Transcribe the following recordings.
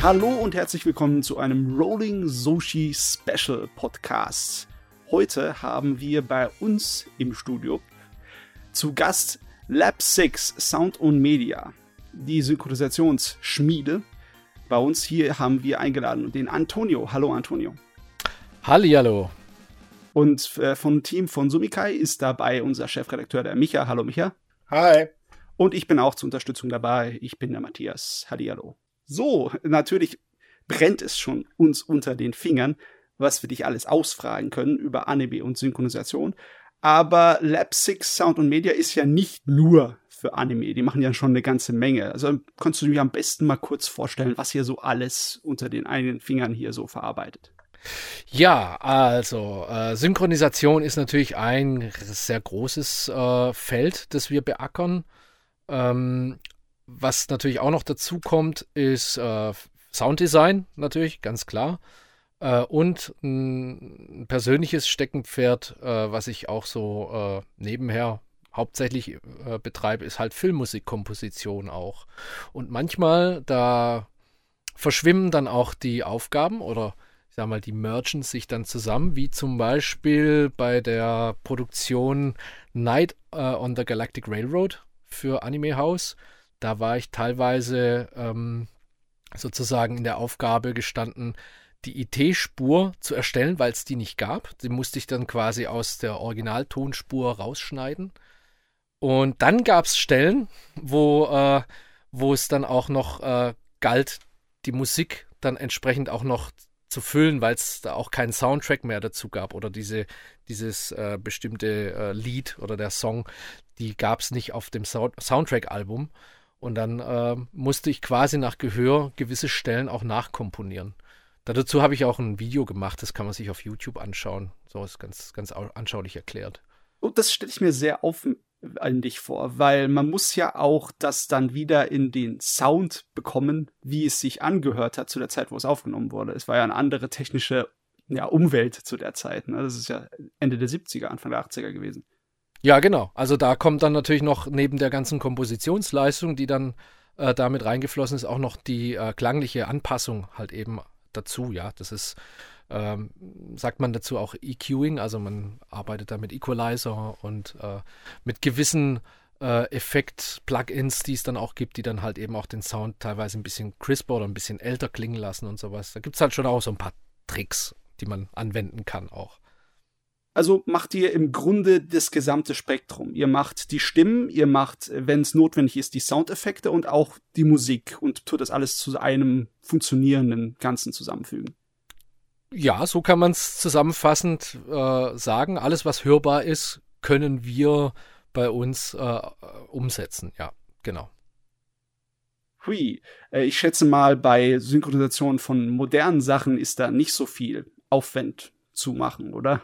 Hallo und herzlich willkommen zu einem Rolling Sushi Special Podcast. Heute haben wir bei uns im Studio zu Gast Lab 6 Sound und Media, die Synchronisationsschmiede. Bei uns hier haben wir eingeladen den Antonio. Hallo Antonio. Hallihallo. Und äh, vom Team von Sumikai ist dabei unser Chefredakteur, der Micha. Hallo Micha. Hi. Und ich bin auch zur Unterstützung dabei. Ich bin der Matthias. Hallihallo. So, natürlich brennt es schon uns unter den Fingern, was wir dich alles ausfragen können über Anime und Synchronisation. Aber Lab 6 Sound und Media ist ja nicht nur für Anime. Die machen ja schon eine ganze Menge. Also kannst du mir am besten mal kurz vorstellen, was ihr so alles unter den eigenen Fingern hier so verarbeitet? Ja, also äh, Synchronisation ist natürlich ein sehr großes äh, Feld, das wir beackern. Ähm, was natürlich auch noch dazu kommt, ist äh, Sounddesign, natürlich, ganz klar. Äh, und ein persönliches Steckenpferd, äh, was ich auch so äh, nebenher hauptsächlich äh, betreibe, ist halt Filmmusikkomposition auch. Und manchmal, da verschwimmen dann auch die Aufgaben oder ich sag mal, die mergen sich dann zusammen, wie zum Beispiel bei der Produktion Night uh, on the Galactic Railroad für Anime House. Da war ich teilweise ähm, sozusagen in der Aufgabe gestanden, die IT-Spur zu erstellen, weil es die nicht gab. Die musste ich dann quasi aus der Originaltonspur rausschneiden. Und dann gab es Stellen, wo, äh, wo es dann auch noch äh, galt, die Musik dann entsprechend auch noch zu füllen, weil es da auch keinen Soundtrack mehr dazu gab oder diese, dieses äh, bestimmte äh, Lied oder der Song, die gab es nicht auf dem so Soundtrack-Album. Und dann äh, musste ich quasi nach Gehör gewisse Stellen auch nachkomponieren. Dazu habe ich auch ein Video gemacht, das kann man sich auf YouTube anschauen. So ist ganz, ganz anschaulich erklärt. Und das stelle ich mir sehr aufwendig vor, weil man muss ja auch das dann wieder in den Sound bekommen, wie es sich angehört hat zu der Zeit, wo es aufgenommen wurde. Es war ja eine andere technische ja, Umwelt zu der Zeit. Ne? Das ist ja Ende der 70er, Anfang der 80er gewesen. Ja, genau. Also da kommt dann natürlich noch neben der ganzen Kompositionsleistung, die dann äh, damit reingeflossen ist, auch noch die äh, klangliche Anpassung halt eben dazu. Ja, das ist, ähm, sagt man dazu auch EQing, also man arbeitet da mit Equalizer und äh, mit gewissen äh, Effekt-Plugins, die es dann auch gibt, die dann halt eben auch den Sound teilweise ein bisschen crisper oder ein bisschen älter klingen lassen und sowas. Da gibt es halt schon auch so ein paar Tricks, die man anwenden kann auch. Also macht ihr im Grunde das gesamte Spektrum. Ihr macht die Stimmen, ihr macht, wenn es notwendig ist, die Soundeffekte und auch die Musik und tut das alles zu einem funktionierenden Ganzen zusammenfügen. Ja, so kann man es zusammenfassend äh, sagen. Alles, was hörbar ist, können wir bei uns äh, umsetzen. Ja, genau. Hui, äh, ich schätze mal, bei Synchronisation von modernen Sachen ist da nicht so viel Aufwand zu machen, oder?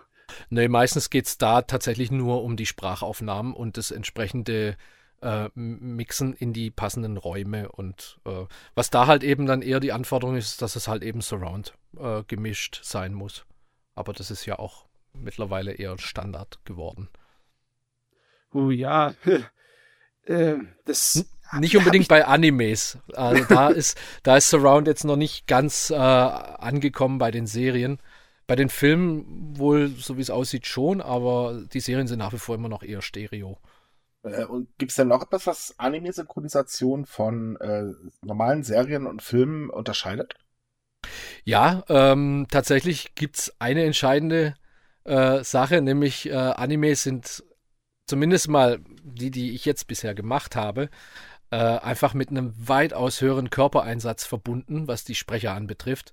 Nee, meistens geht es da tatsächlich nur um die Sprachaufnahmen und das entsprechende äh, Mixen in die passenden Räume. Und äh, was da halt eben dann eher die Anforderung ist, dass es halt eben Surround äh, gemischt sein muss. Aber das ist ja auch mittlerweile eher Standard geworden. Oh ja, äh, das. Nicht unbedingt bei Animes. Also da ist, da ist Surround jetzt noch nicht ganz äh, angekommen bei den Serien. Bei den Filmen wohl, so wie es aussieht, schon, aber die Serien sind nach wie vor immer noch eher Stereo. Äh, und gibt es denn noch etwas, was Anime-Synchronisation von äh, normalen Serien und Filmen unterscheidet? Ja, ähm, tatsächlich gibt es eine entscheidende äh, Sache, nämlich äh, Animes sind zumindest mal die, die ich jetzt bisher gemacht habe, äh, einfach mit einem weitaus höheren Körpereinsatz verbunden, was die Sprecher anbetrifft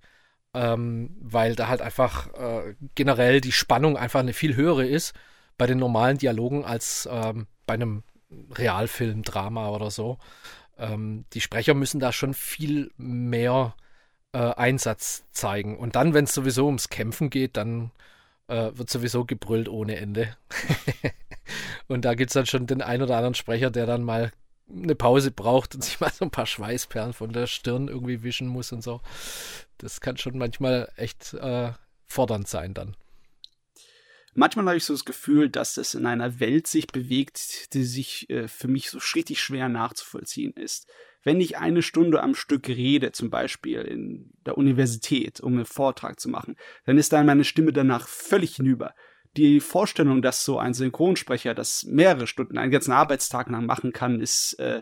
ähm, weil da halt einfach äh, generell die Spannung einfach eine viel höhere ist bei den normalen Dialogen als ähm, bei einem Realfilm, Drama oder so. Ähm, die Sprecher müssen da schon viel mehr äh, Einsatz zeigen. Und dann, wenn es sowieso ums Kämpfen geht, dann äh, wird sowieso gebrüllt ohne Ende. und da gibt es dann schon den ein oder anderen Sprecher, der dann mal eine Pause braucht und sich mal so ein paar Schweißperlen von der Stirn irgendwie wischen muss und so. Das kann schon manchmal echt äh, fordernd sein dann. Manchmal habe ich so das Gefühl, dass es in einer Welt sich bewegt, die sich äh, für mich so richtig schwer nachzuvollziehen ist. wenn ich eine Stunde am Stück rede, zum Beispiel in der Universität, um einen Vortrag zu machen, dann ist dann meine Stimme danach völlig hinüber. Die Vorstellung, dass so ein Synchronsprecher das mehrere Stunden, einen ganzen Arbeitstag lang machen kann, ist, äh,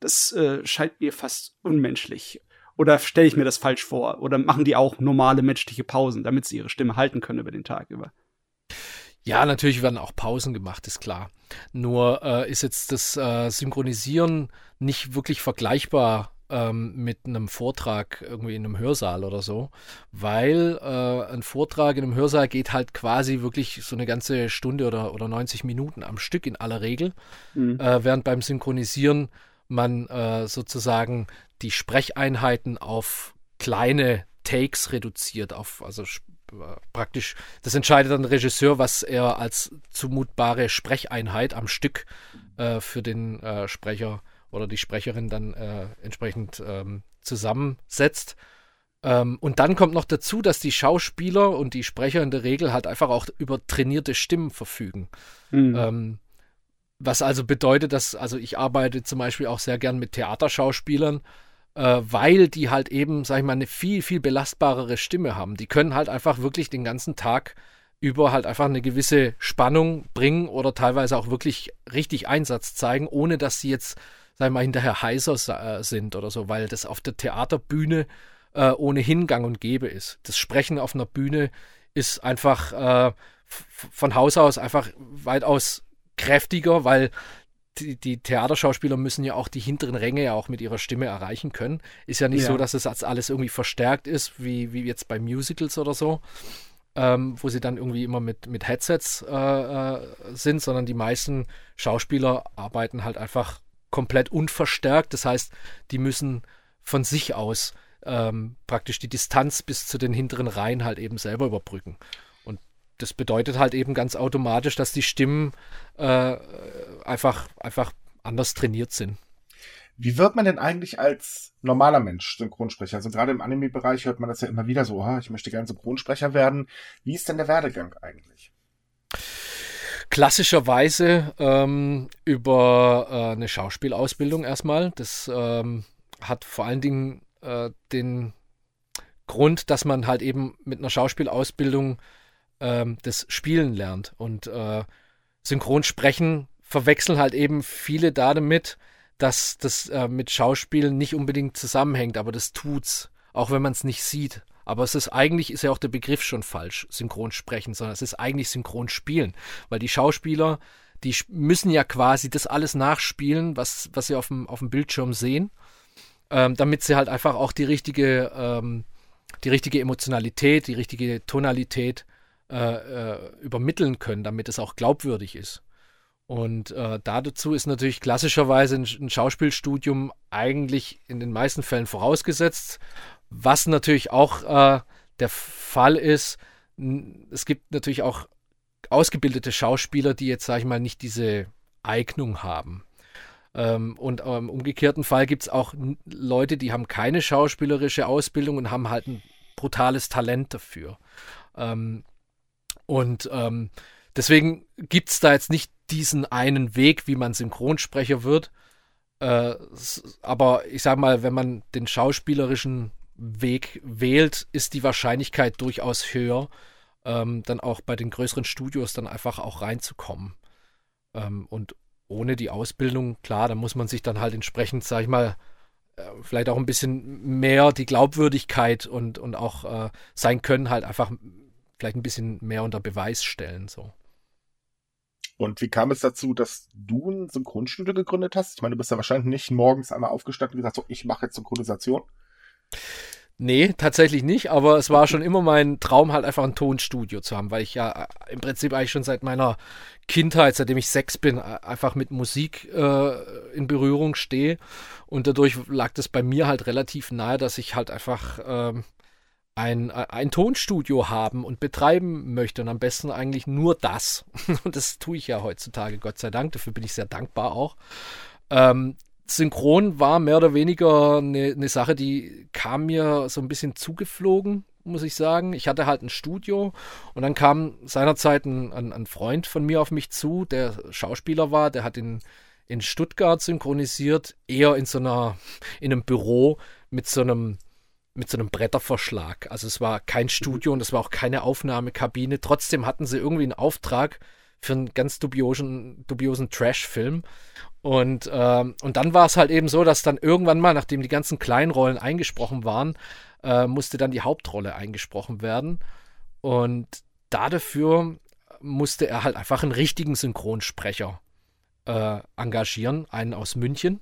das äh, scheint mir fast unmenschlich. Oder stelle ich mir das falsch vor? Oder machen die auch normale menschliche Pausen, damit sie ihre Stimme halten können über den Tag über? Ja, natürlich werden auch Pausen gemacht, ist klar. Nur äh, ist jetzt das äh, Synchronisieren nicht wirklich vergleichbar ähm, mit einem Vortrag irgendwie in einem Hörsaal oder so, weil äh, ein Vortrag in einem Hörsaal geht halt quasi wirklich so eine ganze Stunde oder, oder 90 Minuten am Stück in aller Regel, mhm. äh, während beim Synchronisieren man äh, sozusagen die Sprecheinheiten auf kleine Takes reduziert, auf also praktisch, das entscheidet dann der Regisseur, was er als zumutbare Sprecheinheit am Stück äh, für den äh, Sprecher oder die Sprecherin dann äh, entsprechend ähm, zusammensetzt. Ähm, und dann kommt noch dazu, dass die Schauspieler und die Sprecher in der Regel halt einfach auch über trainierte Stimmen verfügen. Mhm. Ähm, was also bedeutet, dass, also ich arbeite zum Beispiel auch sehr gern mit Theaterschauspielern, äh, weil die halt eben, sag ich mal, eine viel, viel belastbarere Stimme haben. Die können halt einfach wirklich den ganzen Tag über halt einfach eine gewisse Spannung bringen oder teilweise auch wirklich richtig Einsatz zeigen, ohne dass sie jetzt, sag ich mal, hinterher heiser äh, sind oder so, weil das auf der Theaterbühne äh, ohnehin gang und gäbe ist. Das Sprechen auf einer Bühne ist einfach äh, von Haus aus einfach weitaus kräftiger, weil die, die, Theaterschauspieler müssen ja auch die hinteren Ränge ja auch mit ihrer Stimme erreichen können. Ist ja nicht ja. so, dass es alles irgendwie verstärkt ist, wie, wie jetzt bei Musicals oder so, ähm, wo sie dann irgendwie immer mit, mit Headsets äh, äh, sind, sondern die meisten Schauspieler arbeiten halt einfach komplett unverstärkt. Das heißt, die müssen von sich aus ähm, praktisch die Distanz bis zu den hinteren Reihen halt eben selber überbrücken das bedeutet halt eben ganz automatisch, dass die Stimmen äh, einfach, einfach anders trainiert sind. Wie wird man denn eigentlich als normaler Mensch Synchronsprecher? Also gerade im Anime-Bereich hört man das ja immer wieder so, oh, ich möchte gerne Synchronsprecher werden. Wie ist denn der Werdegang eigentlich? Klassischerweise ähm, über äh, eine Schauspielausbildung erstmal. Das ähm, hat vor allen Dingen äh, den Grund, dass man halt eben mit einer Schauspielausbildung ähm, das Spielen lernt. Und äh, Synchronsprechen verwechseln halt eben viele da damit, dass das äh, mit Schauspielen nicht unbedingt zusammenhängt, aber das tut's, auch wenn man es nicht sieht. Aber es ist eigentlich, ist ja auch der Begriff schon falsch, Synchronsprechen, sondern es ist eigentlich Synchronspielen, weil die Schauspieler, die müssen ja quasi das alles nachspielen, was, was sie auf dem, auf dem Bildschirm sehen, ähm, damit sie halt einfach auch die richtige, ähm, die richtige Emotionalität, die richtige Tonalität äh, äh, übermitteln können, damit es auch glaubwürdig ist. Und äh, dazu ist natürlich klassischerweise ein, ein, Schauspielstudium eigentlich in den meisten Fällen vorausgesetzt. Was natürlich auch äh, der Fall ist, es gibt natürlich auch ausgebildete Schauspieler, die jetzt, sage ich mal, nicht diese Eignung haben. Ähm, und im umgekehrten Fall gibt es auch Leute, die haben keine schauspielerische Ausbildung und haben halt ein brutales Talent dafür. Ähm, und ähm, deswegen gibt es da jetzt nicht diesen einen Weg, wie man Synchronsprecher wird. Äh, aber ich sag mal, wenn man den schauspielerischen Weg wählt, ist die Wahrscheinlichkeit durchaus höher, ähm, dann auch bei den größeren Studios dann einfach auch reinzukommen. Ähm, und ohne die Ausbildung, klar, da muss man sich dann halt entsprechend, sag ich mal, äh, vielleicht auch ein bisschen mehr die Glaubwürdigkeit und, und auch äh, sein Können halt einfach vielleicht ein bisschen mehr unter Beweis stellen. So. Und wie kam es dazu, dass du ein Synchronstudio gegründet hast? Ich meine, du bist ja wahrscheinlich nicht morgens einmal aufgestanden und gesagt, so, ich mache jetzt Synchronisation. Nee, tatsächlich nicht, aber es war schon immer mein Traum, halt einfach ein Tonstudio zu haben, weil ich ja äh, im Prinzip eigentlich schon seit meiner Kindheit, seitdem ich sechs bin, einfach mit Musik äh, in Berührung stehe. Und dadurch lag das bei mir halt relativ nahe, dass ich halt einfach ähm, ein, ein Tonstudio haben und betreiben möchte und am besten eigentlich nur das. Und das tue ich ja heutzutage, Gott sei Dank. Dafür bin ich sehr dankbar auch. Ähm, Synchron war mehr oder weniger eine, eine Sache, die kam mir so ein bisschen zugeflogen, muss ich sagen. Ich hatte halt ein Studio und dann kam seinerzeit ein, ein, ein Freund von mir auf mich zu, der Schauspieler war, der hat in, in Stuttgart synchronisiert, eher in so einer, in einem Büro mit so einem, mit so einem Bretterverschlag. Also es war kein Studio und es war auch keine Aufnahmekabine. Trotzdem hatten sie irgendwie einen Auftrag für einen ganz dubiosen, dubiosen Trash-Film. Und, ähm, und dann war es halt eben so, dass dann irgendwann mal, nachdem die ganzen kleinen Rollen eingesprochen waren, äh, musste dann die Hauptrolle eingesprochen werden. Und dafür musste er halt einfach einen richtigen Synchronsprecher äh, engagieren, einen aus München.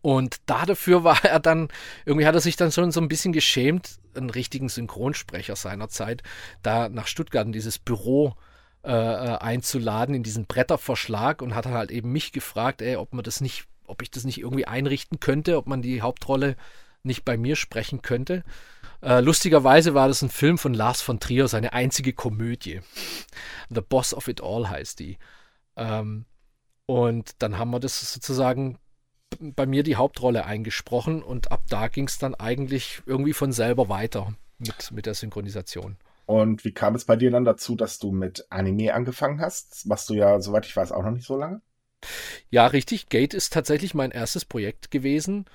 Und dafür war er dann, irgendwie hat er sich dann schon so ein bisschen geschämt, einen richtigen Synchronsprecher seiner Zeit, da nach Stuttgart in dieses Büro äh, äh einzuladen, in diesen Bretterverschlag und hat halt eben mich gefragt, ey, ob man das nicht, ob ich das nicht irgendwie einrichten könnte, ob man die Hauptrolle nicht bei mir sprechen könnte. Äh, lustigerweise war das ein Film von Lars von Trier, seine einzige Komödie. The Boss of It All heißt die. Ähm, und dann haben wir das sozusagen bei mir die Hauptrolle eingesprochen und ab da ging es dann eigentlich irgendwie von selber weiter mit, mit der Synchronisation. Und wie kam es bei dir dann dazu, dass du mit Anime angefangen hast? Machst du ja, soweit ich weiß, auch noch nicht so lange. Ja, richtig. Gate ist tatsächlich mein erstes Projekt gewesen.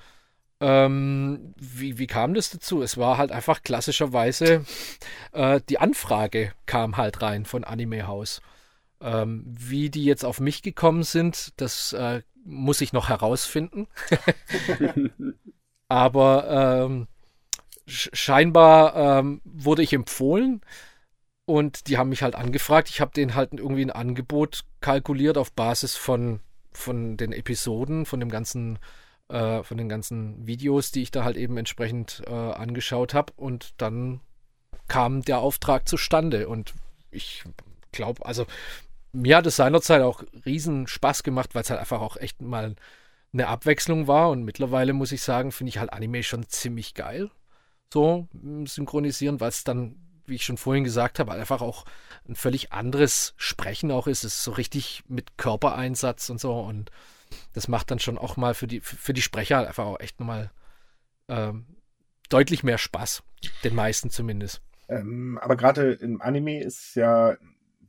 Ähm, wie, wie kam das dazu? Es war halt einfach klassischerweise, äh, die Anfrage kam halt rein von Anime House. Ähm, wie die jetzt auf mich gekommen sind, das äh, muss ich noch herausfinden. Aber ähm, scheinbar ähm, wurde ich empfohlen und die haben mich halt angefragt. Ich habe denen halt irgendwie ein Angebot kalkuliert auf Basis von, von den Episoden, von dem ganzen äh, von den ganzen Videos, die ich da halt eben entsprechend äh, angeschaut habe. Und dann kam der Auftrag zustande. Und ich glaube, also mir hat es seinerzeit auch riesen Spaß gemacht, weil es halt einfach auch echt mal eine Abwechslung war. Und mittlerweile muss ich sagen, finde ich halt Anime schon ziemlich geil. So synchronisieren, weil es dann, wie ich schon vorhin gesagt habe, einfach auch ein völlig anderes Sprechen auch ist. Es ist so richtig mit Körpereinsatz und so. Und das macht dann schon auch mal für die, für die Sprecher einfach auch echt nochmal ähm, deutlich mehr Spaß. Den meisten zumindest. Ähm, aber gerade im Anime ist ja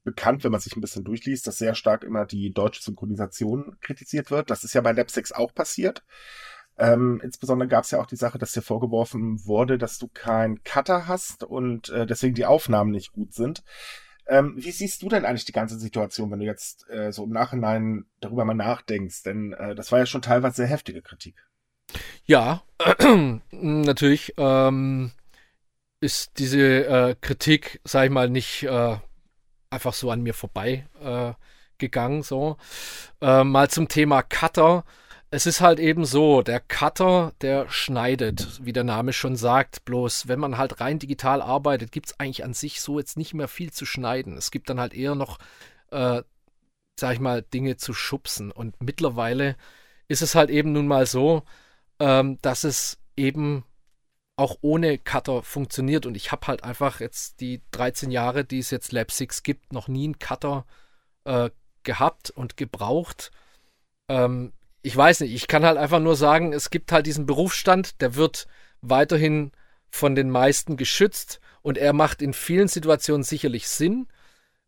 bekannt, wenn man sich ein bisschen durchliest, dass sehr stark immer die deutsche Synchronisation kritisiert wird. Das ist ja bei Lapsix auch passiert. Ähm, insbesondere gab es ja auch die Sache, dass dir vorgeworfen wurde, dass du keinen Cutter hast und äh, deswegen die Aufnahmen nicht gut sind. Ähm, wie siehst du denn eigentlich die ganze Situation, wenn du jetzt äh, so im Nachhinein darüber mal nachdenkst? Denn äh, das war ja schon teilweise sehr heftige Kritik. Ja, natürlich ähm, ist diese äh, Kritik, sag ich mal, nicht äh, einfach so an mir vorbei äh, gegangen. So. Mal zum Thema Cutter es ist halt eben so, der Cutter, der schneidet, wie der Name schon sagt. Bloß, wenn man halt rein digital arbeitet, gibt es eigentlich an sich so jetzt nicht mehr viel zu schneiden. Es gibt dann halt eher noch, äh, sag ich mal, Dinge zu schubsen. Und mittlerweile ist es halt eben nun mal so, ähm, dass es eben auch ohne Cutter funktioniert. Und ich habe halt einfach jetzt die 13 Jahre, die es jetzt Lab 6 gibt, noch nie einen Cutter äh, gehabt und gebraucht. Ähm, ich weiß nicht, ich kann halt einfach nur sagen, es gibt halt diesen Berufsstand, der wird weiterhin von den meisten geschützt und er macht in vielen Situationen sicherlich Sinn.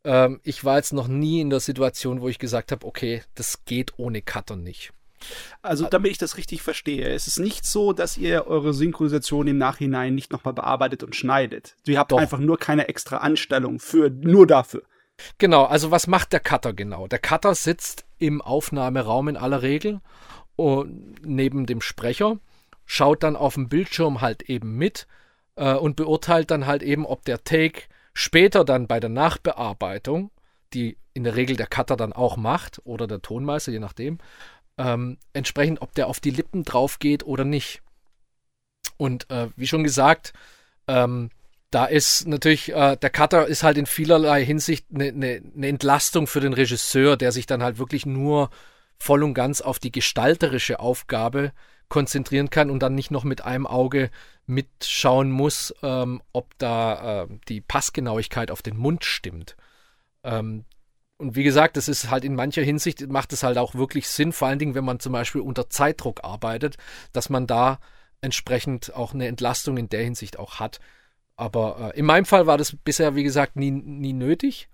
Ähm, ich war jetzt noch nie in der Situation, wo ich gesagt habe, okay, das geht ohne Cutter nicht. Also, damit ich das richtig verstehe, es ist nicht so, dass ihr eure Synchronisation im Nachhinein nicht nochmal bearbeitet und schneidet. Ihr habt Doch. einfach nur keine extra Anstellung für, nur dafür. Genau, also was macht der Cutter genau? Der Cutter sitzt im Aufnahmeraum in aller Regel und neben dem Sprecher, schaut dann auf dem Bildschirm halt eben mit äh, und beurteilt dann halt eben, ob der Take später dann bei der Nachbearbeitung, die in der Regel der Cutter dann auch macht oder der Tonmeister, je nachdem, ähm, entsprechend, ob der auf die Lippen drauf geht oder nicht. Und äh, wie schon gesagt, ähm, da ist natürlich, äh, der Cutter ist halt in vielerlei Hinsicht eine ne, ne Entlastung für den Regisseur, der sich dann halt wirklich nur voll und ganz auf die gestalterische Aufgabe konzentrieren kann und dann nicht noch mit einem Auge mitschauen muss, ähm, ob da äh, die Passgenauigkeit auf den Mund stimmt. Ähm, und wie gesagt, das ist halt in mancher Hinsicht, macht es halt auch wirklich Sinn, vor allen Dingen, wenn man zum Beispiel unter Zeitdruck arbeitet, dass man da entsprechend auch eine Entlastung in der Hinsicht auch hat. Aber äh, in meinem Fall war das bisher, wie gesagt, nie, nie nötig.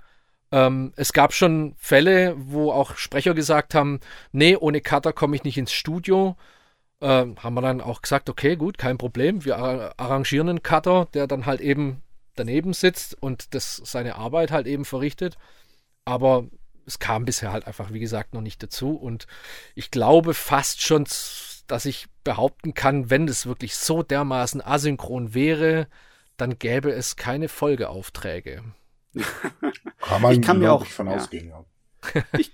Ähm, es gab schon Fälle, wo auch Sprecher gesagt haben, nee, ohne Cutter komme ich nicht ins Studio. Ähm, haben wir dann auch gesagt, okay, gut, kein Problem. Wir arrangieren einen Cutter, der dann halt eben daneben sitzt und das seine Arbeit halt eben verrichtet. Aber es kam bisher halt einfach, wie gesagt, noch nicht dazu. Und ich glaube fast schon, dass ich behaupten kann, wenn es wirklich so dermaßen asynchron wäre, dann gäbe es keine Folgeaufträge. kann man, ich kann mir auch von ja. ausgehen, ja. Ich,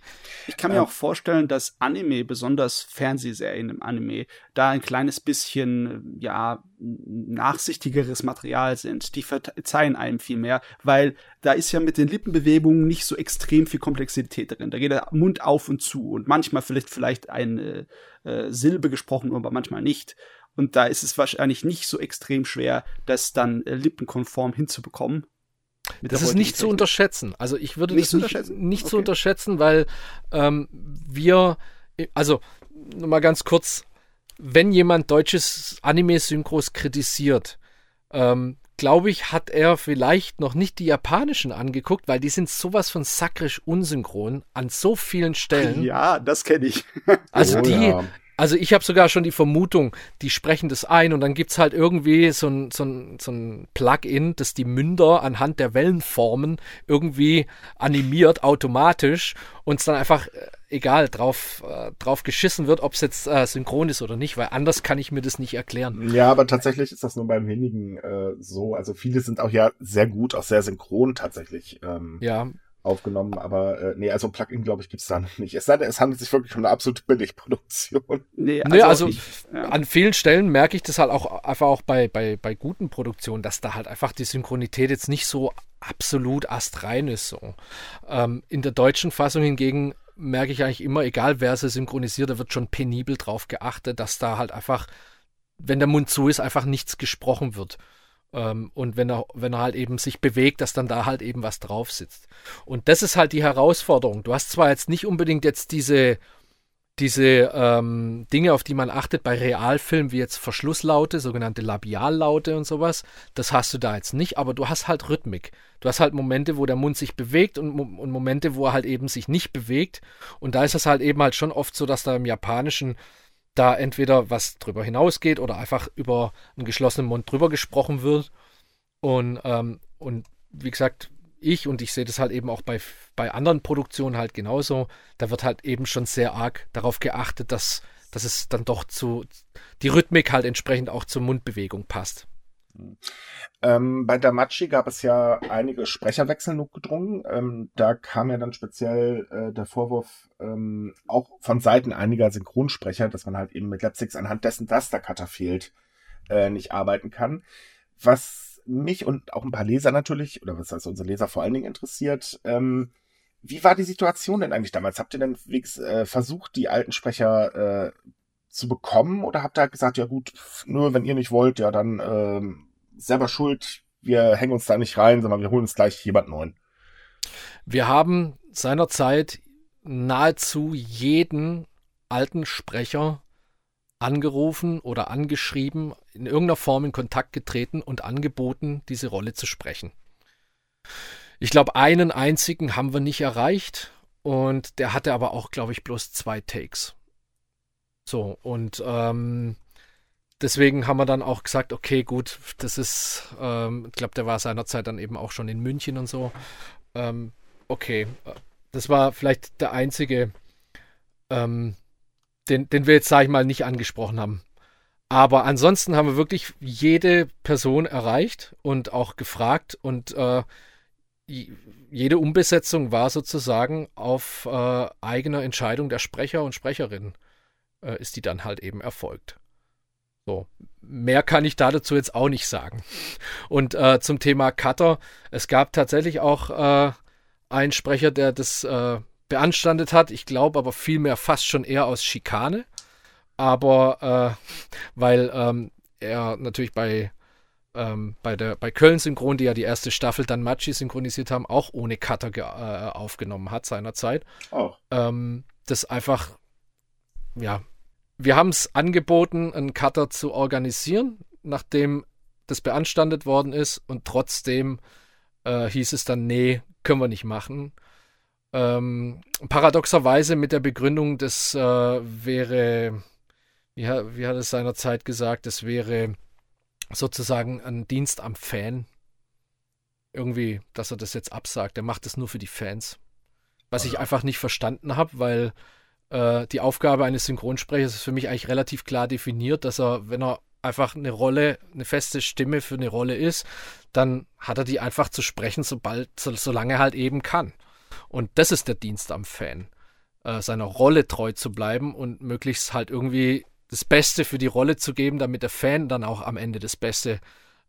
ich kann mir auch vorstellen, dass Anime, besonders Fernsehserien im Anime, da ein kleines bisschen, ja, nachsichtigeres Material sind. Die verzeihen einem viel mehr, weil da ist ja mit den Lippenbewegungen nicht so extrem viel Komplexität drin. Da geht der Mund auf und zu und manchmal vielleicht, vielleicht eine äh, Silbe gesprochen, aber manchmal nicht. Und da ist es wahrscheinlich nicht so extrem schwer, das dann äh, lippenkonform hinzubekommen. Das ist nicht zu unterschätzen. Also ich würde nicht das nicht, nicht okay. zu unterschätzen, weil ähm, wir, also mal ganz kurz, wenn jemand deutsches Anime-Synchros kritisiert, ähm, glaube ich, hat er vielleicht noch nicht die japanischen angeguckt, weil die sind sowas von sakrisch unsynchron an so vielen Stellen. Ja, das kenne ich. Also oh, die, ja. Also ich habe sogar schon die Vermutung, die sprechen das ein und dann gibt's halt irgendwie so ein, so ein, so ein Plugin, das die Münder anhand der Wellenformen irgendwie animiert automatisch und es dann einfach, äh, egal, drauf, äh, drauf geschissen wird, ob es jetzt äh, synchron ist oder nicht, weil anders kann ich mir das nicht erklären. Ja, aber tatsächlich ist das nur bei wenigen äh, so. Also viele sind auch ja sehr gut, auch sehr synchron tatsächlich. Ähm, ja, aufgenommen, aber äh, nee, also Plugin, glaube ich, gibt's da noch nicht. Es sei denn, es handelt sich wirklich um eine absolute Billigproduktion. Nee, also, nee, also ich, ja. an vielen Stellen merke ich das halt auch einfach auch bei, bei, bei guten Produktionen, dass da halt einfach die Synchronität jetzt nicht so absolut astrein ist. So. Ähm, in der deutschen Fassung hingegen merke ich eigentlich immer, egal wer sie synchronisiert, da wird schon penibel drauf geachtet, dass da halt einfach, wenn der Mund zu ist, einfach nichts gesprochen wird. Ähm, und wenn er, wenn er halt eben sich bewegt, dass dann da halt eben was drauf sitzt. Und das ist halt die Herausforderung. Du hast zwar jetzt nicht unbedingt jetzt diese, diese ähm, Dinge, auf die man achtet bei Realfilmen, wie jetzt Verschlusslaute, sogenannte Labiallaute und sowas, das hast du da jetzt nicht, aber du hast halt Rhythmik. Du hast halt Momente, wo der Mund sich bewegt und, und Momente, wo er halt eben sich nicht bewegt. Und da ist es halt eben halt schon oft so, dass da im Japanischen da entweder was drüber hinausgeht oder einfach über einen geschlossenen Mund drüber gesprochen wird. Und, ähm, und wie gesagt, ich und ich sehe das halt eben auch bei, bei anderen Produktionen halt genauso, da wird halt eben schon sehr arg darauf geachtet, dass, dass es dann doch zu, die Rhythmik halt entsprechend auch zur Mundbewegung passt. Ähm, bei Damachi gab es ja einige Sprecherwechsel notgedrungen. Ähm, da kam ja dann speziell äh, der Vorwurf ähm, auch von Seiten einiger Synchronsprecher, dass man halt eben mit Lapsix anhand dessen, dass der Cutter fehlt, äh, nicht arbeiten kann. Was mich und auch ein paar Leser natürlich, oder was also unsere Leser vor allen Dingen interessiert, ähm, wie war die Situation denn eigentlich damals? Habt ihr denn äh, versucht, die alten Sprecher äh, zu bekommen oder habt ihr gesagt, ja gut, nur wenn ihr nicht wollt, ja dann ähm, selber schuld, wir hängen uns da nicht rein, sondern wir holen uns gleich jemand neuen. Wir haben seinerzeit nahezu jeden alten Sprecher angerufen oder angeschrieben, in irgendeiner Form in Kontakt getreten und angeboten, diese Rolle zu sprechen. Ich glaube, einen einzigen haben wir nicht erreicht und der hatte aber auch, glaube ich, bloß zwei Takes. So, und ähm, deswegen haben wir dann auch gesagt, okay, gut, das ist, ähm, ich glaube, der war seinerzeit dann eben auch schon in München und so. Ähm, okay, das war vielleicht der einzige, ähm, den, den wir jetzt, sage ich mal, nicht angesprochen haben. Aber ansonsten haben wir wirklich jede Person erreicht und auch gefragt und äh, jede Umbesetzung war sozusagen auf äh, eigener Entscheidung der Sprecher und Sprecherinnen äh, ist die dann halt eben erfolgt. So, mehr kann ich da dazu jetzt auch nicht sagen. Und äh, zum Thema Cutter, es gab tatsächlich auch äh, einen Sprecher, der das äh, beanstandet hat. Ich glaube aber vielmehr fast schon eher aus Schikane. Aber äh, weil ähm, er natürlich bei, ähm, bei, der, bei Köln Synchron, die ja die erste Staffel dann Machi synchronisiert haben, auch ohne Cutter äh, aufgenommen hat seinerzeit. Oh. Ähm, das einfach, ja, wir haben es angeboten, einen Cutter zu organisieren, nachdem das beanstandet worden ist und trotzdem äh, hieß es dann, nee, können wir nicht machen. Ähm, paradoxerweise mit der Begründung, das äh, wäre, wie, wie hat es seinerzeit gesagt, das wäre sozusagen ein Dienst am Fan. Irgendwie, dass er das jetzt absagt. Er macht das nur für die Fans. Was ich einfach nicht verstanden habe, weil äh, die Aufgabe eines Synchronsprechers ist für mich eigentlich relativ klar definiert, dass er, wenn er einfach eine Rolle, eine feste Stimme für eine Rolle ist, dann hat er die einfach zu sprechen, sobald, so, solange er halt eben kann. Und das ist der Dienst am Fan, äh, seiner Rolle treu zu bleiben und möglichst halt irgendwie das Beste für die Rolle zu geben, damit der Fan dann auch am Ende das beste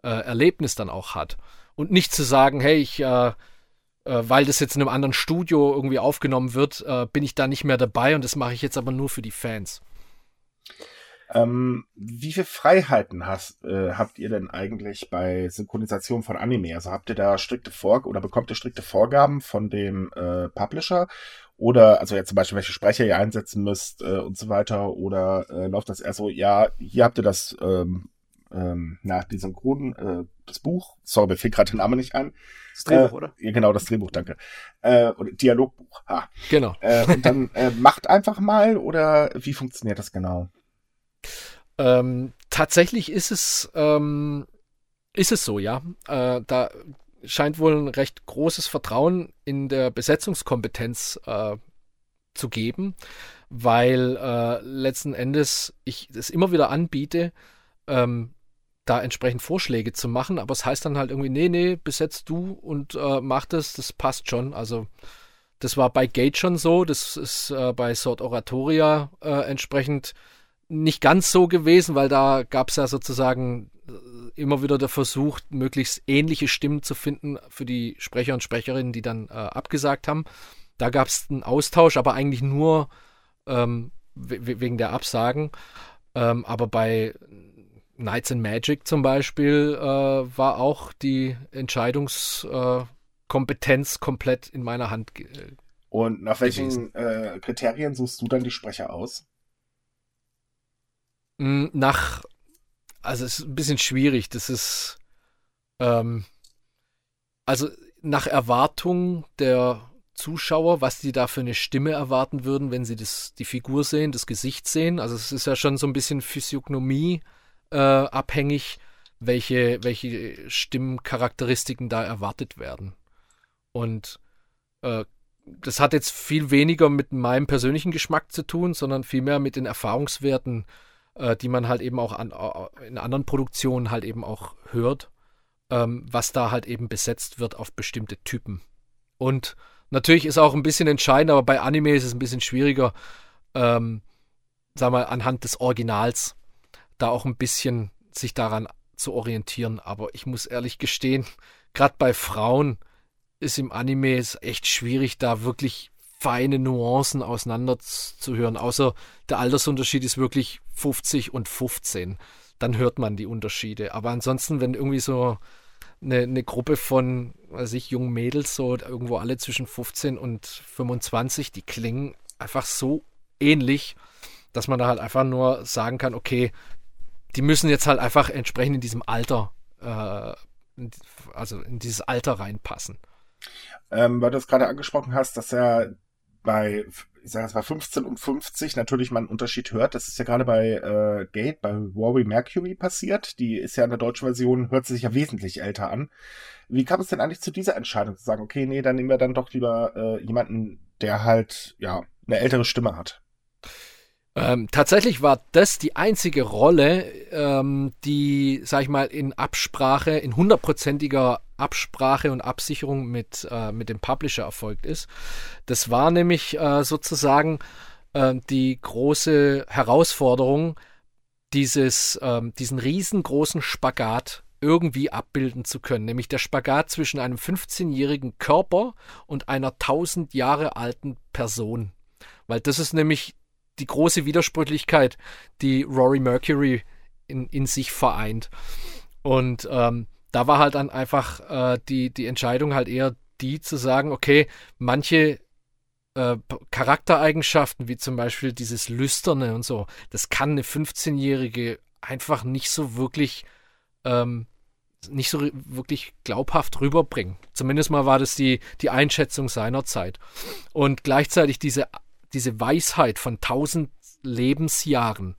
äh, Erlebnis dann auch hat. Und nicht zu sagen, hey, ich, äh, äh, weil das jetzt in einem anderen Studio irgendwie aufgenommen wird, äh, bin ich da nicht mehr dabei und das mache ich jetzt aber nur für die Fans. Ähm, wie viele Freiheiten hast, äh, habt ihr denn eigentlich bei Synchronisation von Anime? Also habt ihr da strikte Vor oder bekommt ihr strikte Vorgaben von dem äh, Publisher? Oder, also jetzt zum Beispiel, welche Sprecher ihr einsetzen müsst äh, und so weiter? Oder äh, läuft das eher so, ja, hier habt ihr das, ähm, ähm, na, die Synchron, äh, das Buch, sorry, mir fehlt gerade der Name nicht ein. Das Drehbuch, äh, oder? Ja, genau, das Drehbuch, danke. Äh, oder Dialogbuch, ha. Genau. Äh, und dann äh, macht einfach mal oder wie funktioniert das genau? Ähm, tatsächlich ist es, ähm, ist es so, ja. Äh, da scheint wohl ein recht großes Vertrauen in der Besetzungskompetenz äh, zu geben, weil äh, letzten Endes ich es immer wieder anbiete, ähm, da entsprechend Vorschläge zu machen, aber es heißt dann halt irgendwie, nee, nee, besetzt du und äh, mach das, das passt schon. Also das war bei Gate schon so, das ist äh, bei Sword Oratoria äh, entsprechend nicht ganz so gewesen, weil da gab es ja sozusagen äh, immer wieder der Versuch, möglichst ähnliche Stimmen zu finden für die Sprecher und Sprecherinnen, die dann äh, abgesagt haben. Da gab es einen Austausch, aber eigentlich nur ähm, wegen der Absagen. Ähm, aber bei Knights and Magic zum Beispiel äh, war auch die Entscheidungskompetenz äh, komplett in meiner Hand. Und nach welchen äh, Kriterien suchst du dann die Sprecher aus? Hm, nach, also es ist ein bisschen schwierig. Das ist, ähm, also nach Erwartung der Zuschauer, was die da für eine Stimme erwarten würden, wenn sie das, die Figur sehen, das Gesicht sehen. Also es ist ja schon so ein bisschen Physiognomie äh, abhängig, welche, welche Stimmcharakteristiken da erwartet werden. Und äh, das hat jetzt viel weniger mit meinem persönlichen Geschmack zu tun, sondern vielmehr mit den Erfahrungswerten äh, die man halt eben auch an, in anderen Produktionen halt eben auch hört, ähm, was da halt eben besetzt wird auf bestimmte Typen. Und natürlich ist auch ein bisschen entscheidend, aber bei Anime ist es ein bisschen schwieriger, ähm, sag mal, anhand des Originals da auch ein bisschen sich daran zu orientieren. Aber ich muss ehrlich gestehen, gerade bei Frauen ist im Anime es echt schwierig, da wirklich feine Nuancen auseinanderzuhören. Außer der Altersunterschied ist wirklich 50 und 15. Dann hört man die Unterschiede. Aber ansonsten, wenn irgendwie so eine, eine Gruppe von, weiß ich, jungen Mädels, so irgendwo alle zwischen 15 und 25, die klingen einfach so ähnlich, dass man da halt einfach nur sagen kann, okay, die müssen jetzt halt einfach entsprechend in diesem Alter, äh, also in dieses Alter reinpassen. Ähm, weil du es gerade angesprochen hast, dass ja bei, ich sage es mal 15 und 50 natürlich man einen Unterschied hört. Das ist ja gerade bei äh, Gate, bei Warby Mercury passiert. Die ist ja in der deutschen Version, hört sie sich ja wesentlich älter an. Wie kam es denn eigentlich zu dieser Entscheidung zu sagen, okay, nee, dann nehmen wir dann doch lieber äh, jemanden, der halt, ja, eine ältere Stimme hat? Ähm, tatsächlich war das die einzige Rolle, ähm, die, sag ich mal, in Absprache, in hundertprozentiger Absprache und Absicherung mit, äh, mit dem Publisher erfolgt ist. Das war nämlich äh, sozusagen äh, die große Herausforderung, dieses, ähm, diesen riesengroßen Spagat irgendwie abbilden zu können, nämlich der Spagat zwischen einem 15-jährigen Körper und einer 1000 Jahre alten Person. Weil das ist nämlich die große Widersprüchlichkeit, die Rory Mercury in, in sich vereint. Und ähm, da war halt dann einfach äh, die, die Entscheidung halt eher die zu sagen, okay, manche äh, Charaktereigenschaften, wie zum Beispiel dieses Lüsterne und so, das kann eine 15-Jährige einfach nicht so wirklich ähm, nicht so wirklich glaubhaft rüberbringen. Zumindest mal war das die, die Einschätzung seiner Zeit. Und gleichzeitig diese, diese Weisheit von tausend Lebensjahren.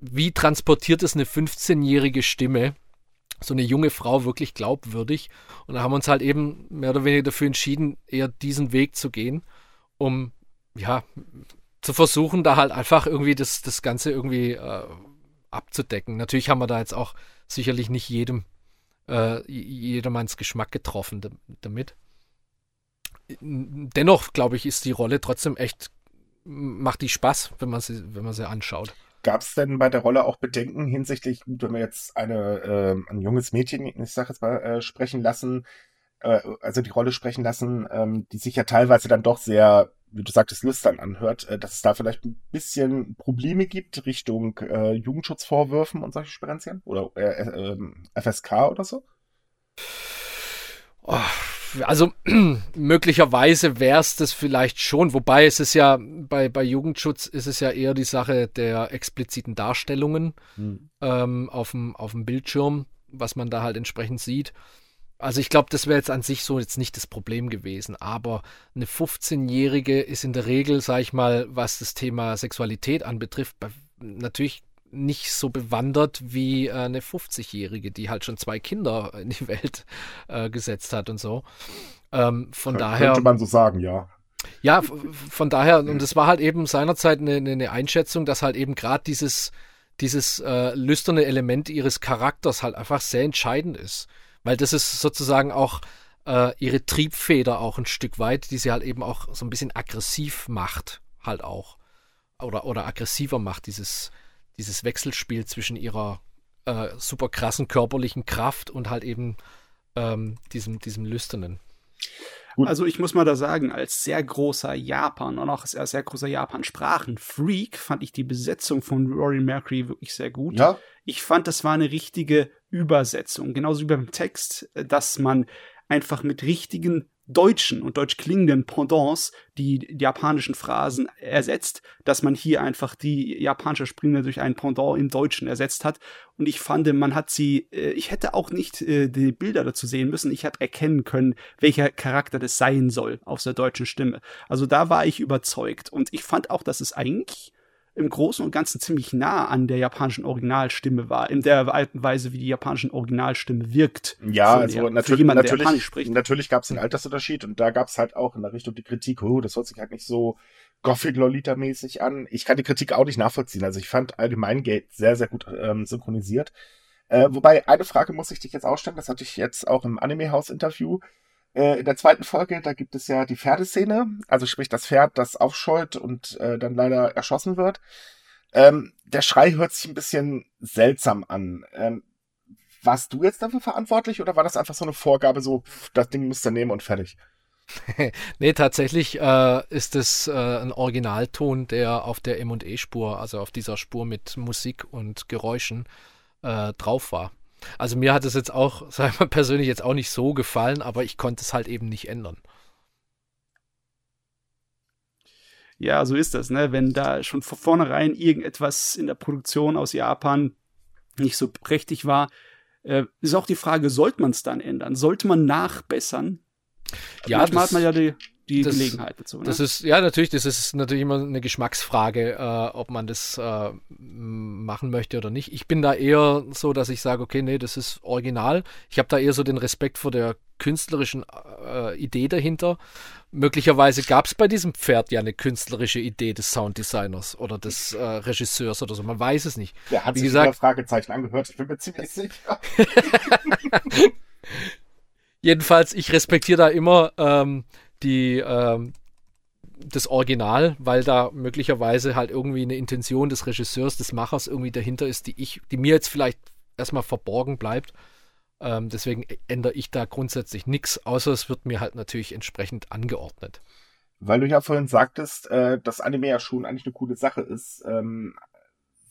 Wie transportiert es eine 15-jährige Stimme, so eine junge Frau wirklich glaubwürdig? Und da haben wir uns halt eben mehr oder weniger dafür entschieden, eher diesen Weg zu gehen, um ja zu versuchen, da halt einfach irgendwie das, das Ganze irgendwie äh, abzudecken. Natürlich haben wir da jetzt auch sicherlich nicht jedem, äh, jedermanns Geschmack getroffen damit. Dennoch, glaube ich, ist die Rolle trotzdem echt, macht die Spaß, wenn man sie, wenn man sie anschaut. Gab es denn bei der Rolle auch Bedenken hinsichtlich, gut, wenn wir jetzt eine, äh, ein junges Mädchen, ich sage jetzt mal, äh, sprechen lassen, äh, also die Rolle sprechen lassen, ähm, die sich ja teilweise dann doch sehr wie du sagtest, lüstern anhört, äh, dass es da vielleicht ein bisschen Probleme gibt Richtung äh, Jugendschutzvorwürfen und solche Sperenzien? Oder äh, äh, FSK oder so? Oh, also möglicherweise wäre es das vielleicht schon, wobei es ist ja bei, bei Jugendschutz ist es ja eher die Sache der expliziten Darstellungen hm. ähm, auf, dem, auf dem Bildschirm, was man da halt entsprechend sieht. Also ich glaube, das wäre jetzt an sich so jetzt nicht das Problem gewesen. Aber eine 15-Jährige ist in der Regel, sag ich mal, was das Thema Sexualität anbetrifft, natürlich nicht so bewandert wie äh, eine 50-Jährige, die halt schon zwei Kinder in die Welt äh, gesetzt hat und so. Ähm, von Kön daher. Könnte man so sagen, ja. Ja, von daher, und es war halt eben seinerzeit eine, eine Einschätzung, dass halt eben gerade dieses, dieses äh, lüsterne Element ihres Charakters halt einfach sehr entscheidend ist. Weil das ist sozusagen auch äh, ihre Triebfeder auch ein Stück weit, die sie halt eben auch so ein bisschen aggressiv macht, halt auch. Oder, oder aggressiver macht, dieses, dieses Wechselspiel zwischen ihrer äh, super krassen körperlichen Kraft und halt eben ähm, diesem, diesem Lüsternen. Also ich muss mal da sagen, als sehr großer Japan und auch als sehr großer Japan-Sprachen-Freak fand ich die Besetzung von Rory Mercury wirklich sehr gut. Ja. Ich fand, das war eine richtige Übersetzung, genauso wie beim Text, dass man einfach mit richtigen deutschen und deutsch klingenden Pendants die, japanischen Phrasen ersetzt, dass man hier einfach die japanische Sprünge durch ein Pendant im Deutschen ersetzt hat. Und ich fand, man hat sie, äh, ich hätte auch nicht äh, die Bilder dazu sehen müssen, ich hätte erkennen können, welcher Charakter das sein soll aus der deutschen Stimme. Also da war ich überzeugt. Und ich fand auch, dass es eigentlich im Großen und Ganzen ziemlich nah an der japanischen Originalstimme war, in der alten Weise, wie die japanische Originalstimme wirkt. Ja, also der, natürlich, jemanden, natürlich, natürlich gab es einen Altersunterschied und da gab es halt auch in der Richtung die Kritik, oh, das hört sich halt nicht so Gothic-Lolita-mäßig an. Ich kann die Kritik auch nicht nachvollziehen. Also ich fand allgemein Gate sehr, sehr gut ähm, synchronisiert. Äh, wobei, eine Frage muss ich dich jetzt ausstellen, das hatte ich jetzt auch im Anime-Haus-Interview. Äh, in der zweiten Folge, da gibt es ja die Pferdeszene, also sprich das Pferd, das aufscheut und äh, dann leider erschossen wird. Ähm, der Schrei hört sich ein bisschen seltsam an. Ähm, warst du jetzt dafür verantwortlich oder war das einfach so eine Vorgabe, so pff, das Ding müsst ihr nehmen und fertig? nee, tatsächlich äh, ist es äh, ein Originalton, der auf der M&E-Spur, also auf dieser Spur mit Musik und Geräuschen äh, drauf war. Also mir hat es jetzt auch, sagen wir persönlich jetzt auch nicht so gefallen, aber ich konnte es halt eben nicht ändern. Ja, so ist das, ne? Wenn da schon von vornherein irgendetwas in der Produktion aus Japan nicht so prächtig war, äh, ist auch die Frage, sollte man es dann ändern? Sollte man nachbessern? Ja, Manchmal hat man ja die, die das, Gelegenheit dazu. Ne? Das ist, ja, natürlich, das ist natürlich immer eine Geschmacksfrage, äh, ob man das äh, machen möchte oder nicht. Ich bin da eher so, dass ich sage, okay, nee, das ist original. Ich habe da eher so den Respekt vor der künstlerischen äh, Idee dahinter. Möglicherweise gab es bei diesem Pferd ja eine künstlerische Idee des Sounddesigners oder des äh, Regisseurs oder so. Man weiß es nicht. Der hat Wie sich gesagt, Fragezeichen angehört. Ich bin mir ziemlich sicher. Jedenfalls, ich respektiere da immer ähm, die, ähm, das Original, weil da möglicherweise halt irgendwie eine Intention des Regisseurs, des Machers irgendwie dahinter ist, die ich, die mir jetzt vielleicht erstmal verborgen bleibt. Ähm, deswegen ändere ich da grundsätzlich nichts, außer es wird mir halt natürlich entsprechend angeordnet. Weil du ja vorhin sagtest, äh, dass Anime ja schon eigentlich eine coole Sache ist, ähm,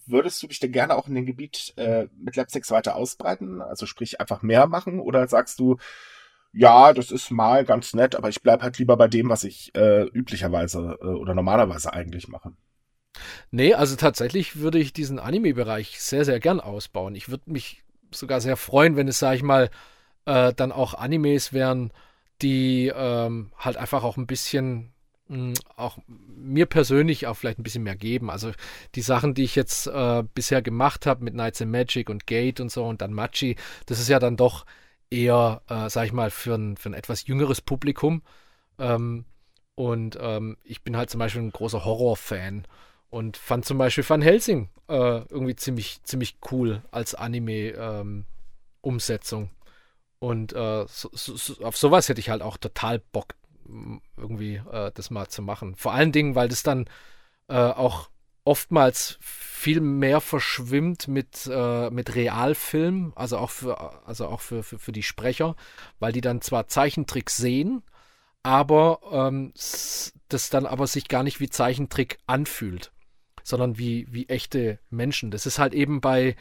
würdest du dich denn gerne auch in dem Gebiet äh, mit Lapsex weiter ausbreiten? Also sprich einfach mehr machen? Oder sagst du, ja, das ist mal ganz nett, aber ich bleib halt lieber bei dem, was ich äh, üblicherweise äh, oder normalerweise eigentlich mache. Nee, also tatsächlich würde ich diesen Anime-Bereich sehr, sehr gern ausbauen. Ich würde mich sogar sehr freuen, wenn es, sag ich mal, äh, dann auch Animes wären, die ähm, halt einfach auch ein bisschen mh, auch mir persönlich auch vielleicht ein bisschen mehr geben. Also die Sachen, die ich jetzt äh, bisher gemacht habe mit Knights and Magic und Gate und so und dann Machi, das ist ja dann doch eher, äh, sag ich mal, für ein, für ein etwas jüngeres Publikum. Ähm, und ähm, ich bin halt zum Beispiel ein großer Horror-Fan und fand zum Beispiel Van Helsing äh, irgendwie ziemlich, ziemlich cool als Anime-Umsetzung. Ähm, und äh, so, so, auf sowas hätte ich halt auch total Bock, irgendwie äh, das mal zu machen. Vor allen Dingen, weil das dann äh, auch oftmals viel mehr verschwimmt mit, äh, mit Realfilm, also auch, für, also auch für, für, für die Sprecher, weil die dann zwar Zeichentrick sehen, aber ähm, das dann aber sich gar nicht wie Zeichentrick anfühlt, sondern wie, wie echte Menschen. Das ist halt eben bei,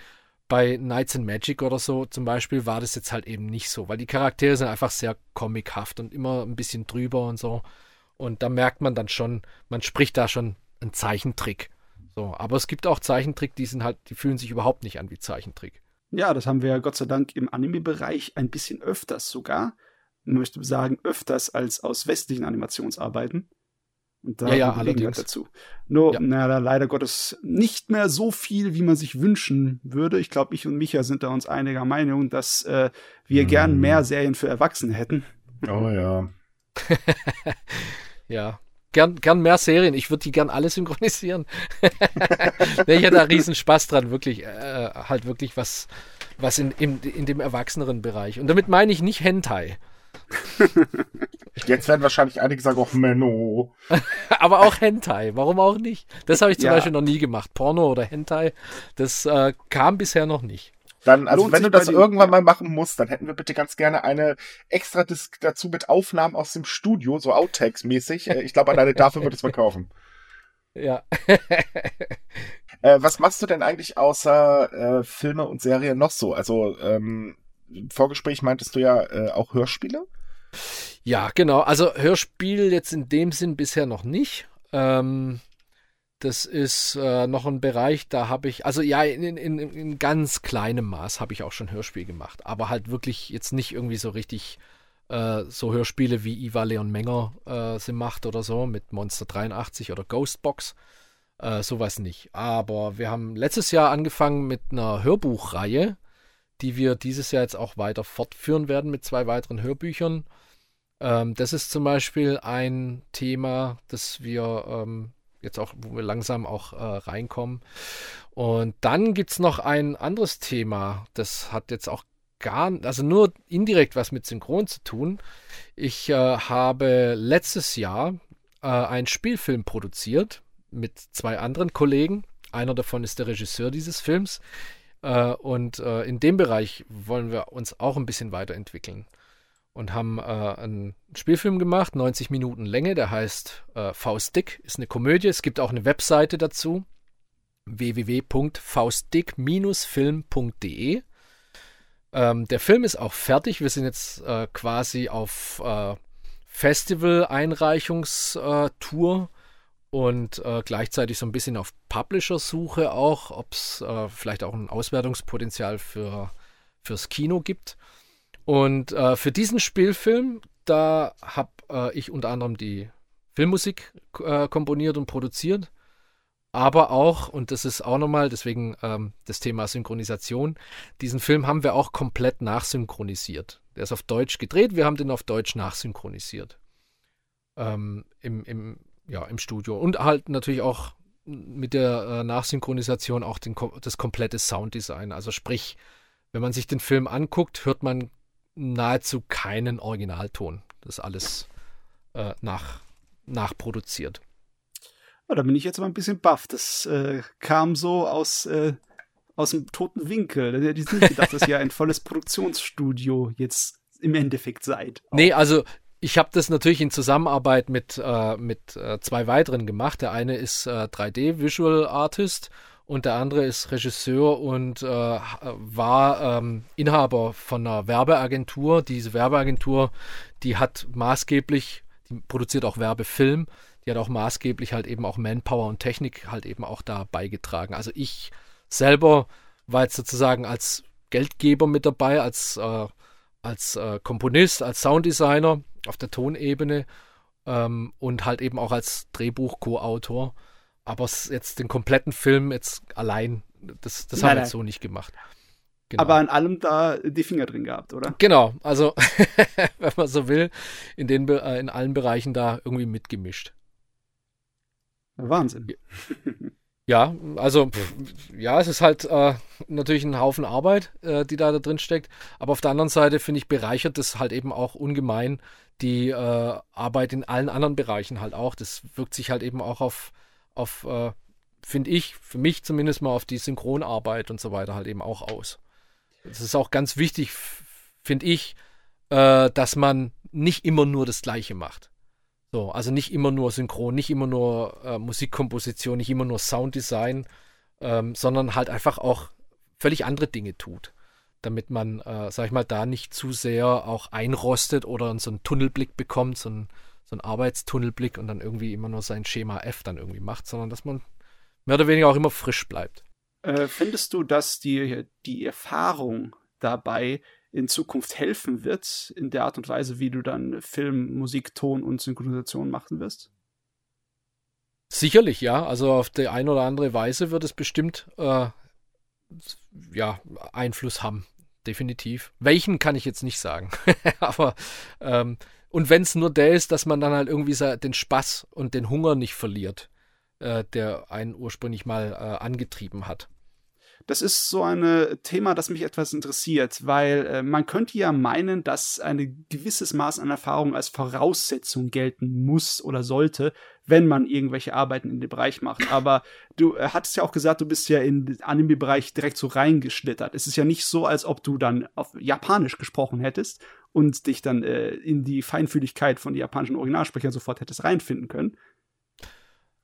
bei Knights and Magic oder so zum Beispiel war das jetzt halt eben nicht so, weil die Charaktere sind einfach sehr comichaft und immer ein bisschen drüber und so. Und da merkt man dann schon, man spricht da schon einen Zeichentrick. So, aber es gibt auch Zeichentrick, die sind halt, die fühlen sich überhaupt nicht an wie Zeichentrick. Ja, das haben wir ja Gott sei Dank im Anime-Bereich ein bisschen öfters sogar. Ich möchte sagen, öfters als aus westlichen Animationsarbeiten. Und da ja, ja, allerdings. dazu. Nur, ja. na, leider Gottes nicht mehr so viel, wie man sich wünschen würde. Ich glaube, ich und Micha sind da uns einiger Meinung, dass äh, wir hm. gern mehr Serien für Erwachsene hätten. Oh ja. ja. Gern, gern mehr Serien. Ich würde die gern alle synchronisieren. ich hätte da riesen Spaß dran, wirklich, äh, halt wirklich was, was in, in, in dem erwachseneren Bereich. Und damit meine ich nicht Hentai. Jetzt werden wahrscheinlich einige sagen, auch Menno. Aber auch Hentai, warum auch nicht? Das habe ich zum ja. Beispiel noch nie gemacht. Porno oder Hentai, das äh, kam bisher noch nicht. Dann, also Lohnt wenn du das irgendwann mal machen musst, dann hätten wir bitte ganz gerne eine extra Disk dazu mit Aufnahmen aus dem Studio, so Outtakes-mäßig. Äh, ich glaube, alleine dafür wird es verkaufen. Ja. äh, was machst du denn eigentlich außer äh, Filme und Serien noch so? Also, ähm, im Vorgespräch meintest du ja äh, auch Hörspiele? Ja, genau. Also Hörspiel jetzt in dem Sinn bisher noch nicht. Ähm, das ist äh, noch ein Bereich, da habe ich, also ja, in, in, in ganz kleinem Maß habe ich auch schon Hörspiel gemacht, aber halt wirklich jetzt nicht irgendwie so richtig äh, so Hörspiele wie Iva Leon Menger äh, sie macht oder so mit Monster 83 oder Ghostbox. Äh, sowas nicht. Aber wir haben letztes Jahr angefangen mit einer Hörbuchreihe die wir dieses Jahr jetzt auch weiter fortführen werden mit zwei weiteren Hörbüchern. Ähm, das ist zum Beispiel ein Thema, das wir ähm, jetzt auch, wo wir langsam auch äh, reinkommen. Und dann gibt es noch ein anderes Thema, das hat jetzt auch gar, also nur indirekt was mit Synchron zu tun. Ich äh, habe letztes Jahr äh, einen Spielfilm produziert mit zwei anderen Kollegen. Einer davon ist der Regisseur dieses Films. Äh, und äh, in dem Bereich wollen wir uns auch ein bisschen weiterentwickeln. Und haben äh, einen Spielfilm gemacht, 90 Minuten Länge, der heißt äh, Faustdick, ist eine Komödie. Es gibt auch eine Webseite dazu, www.faustdick-film.de. Ähm, der Film ist auch fertig. Wir sind jetzt äh, quasi auf äh, Festival-Einreichungstour und äh, gleichzeitig so ein bisschen auf Publisher-Suche auch, ob es äh, vielleicht auch ein Auswertungspotenzial für, fürs Kino gibt. Und äh, für diesen Spielfilm, da habe äh, ich unter anderem die Filmmusik äh, komponiert und produziert, aber auch, und das ist auch nochmal, deswegen ähm, das Thema Synchronisation, diesen Film haben wir auch komplett nachsynchronisiert. Der ist auf Deutsch gedreht, wir haben den auf Deutsch nachsynchronisiert. Ähm, im, im ja, im Studio. Und halt natürlich auch mit der äh, Nachsynchronisation auch den, das komplette Sounddesign. Also sprich, wenn man sich den Film anguckt, hört man nahezu keinen Originalton. Das ist alles äh, nach, nachproduziert. Ja, da bin ich jetzt mal ein bisschen baff. Das äh, kam so aus, äh, aus dem toten Winkel. Hätte ich nicht gedacht, dass ihr ein volles Produktionsstudio jetzt im Endeffekt seid. Nee, also ich habe das natürlich in Zusammenarbeit mit, äh, mit äh, zwei weiteren gemacht. Der eine ist äh, 3D Visual Artist und der andere ist Regisseur und äh, war ähm, Inhaber von einer Werbeagentur. Diese Werbeagentur, die hat maßgeblich, die produziert auch Werbefilm, die hat auch maßgeblich halt eben auch Manpower und Technik halt eben auch da beigetragen. Also ich selber war jetzt sozusagen als Geldgeber mit dabei, als, äh, als äh, Komponist, als Sounddesigner auf der Tonebene ähm, und halt eben auch als Drehbuch-Co-Autor. Aber jetzt den kompletten Film jetzt allein, das, das haben wir jetzt so nicht gemacht. Genau. Aber an allem da die Finger drin gehabt, oder? Genau, also wenn man so will, in, den, äh, in allen Bereichen da irgendwie mitgemischt. Wahnsinn. Ja, also ja, es ist halt äh, natürlich ein Haufen Arbeit, äh, die da, da drin steckt. Aber auf der anderen Seite finde ich bereichert das halt eben auch ungemein die äh, Arbeit in allen anderen Bereichen halt auch. Das wirkt sich halt eben auch auf, auf äh, finde ich, für mich zumindest mal auf die Synchronarbeit und so weiter halt eben auch aus. Es ist auch ganz wichtig, finde ich, äh, dass man nicht immer nur das Gleiche macht. So, also nicht immer nur Synchron, nicht immer nur äh, Musikkomposition, nicht immer nur Sounddesign, ähm, sondern halt einfach auch völlig andere Dinge tut. Damit man, äh, sag ich mal, da nicht zu sehr auch einrostet oder so einen Tunnelblick bekommt, so einen, so einen Arbeitstunnelblick und dann irgendwie immer nur sein Schema F dann irgendwie macht, sondern dass man mehr oder weniger auch immer frisch bleibt. Äh, findest du, dass dir die Erfahrung dabei in Zukunft helfen wird, in der Art und Weise, wie du dann Film, Musik, Ton und Synchronisation machen wirst? Sicherlich, ja. Also auf die eine oder andere Weise wird es bestimmt äh, ja, Einfluss haben. Definitiv. Welchen kann ich jetzt nicht sagen. Aber ähm, und wenn es nur der ist, dass man dann halt irgendwie den Spaß und den Hunger nicht verliert, äh, der einen ursprünglich mal äh, angetrieben hat das ist so ein Thema, das mich etwas interessiert, weil äh, man könnte ja meinen, dass ein gewisses Maß an Erfahrung als Voraussetzung gelten muss oder sollte, wenn man irgendwelche Arbeiten in dem Bereich macht. Aber du äh, hattest ja auch gesagt, du bist ja in den Anime-Bereich direkt so reingeschlittert. Es ist ja nicht so, als ob du dann auf Japanisch gesprochen hättest und dich dann äh, in die Feinfühligkeit von den japanischen Originalsprechern sofort hättest reinfinden können.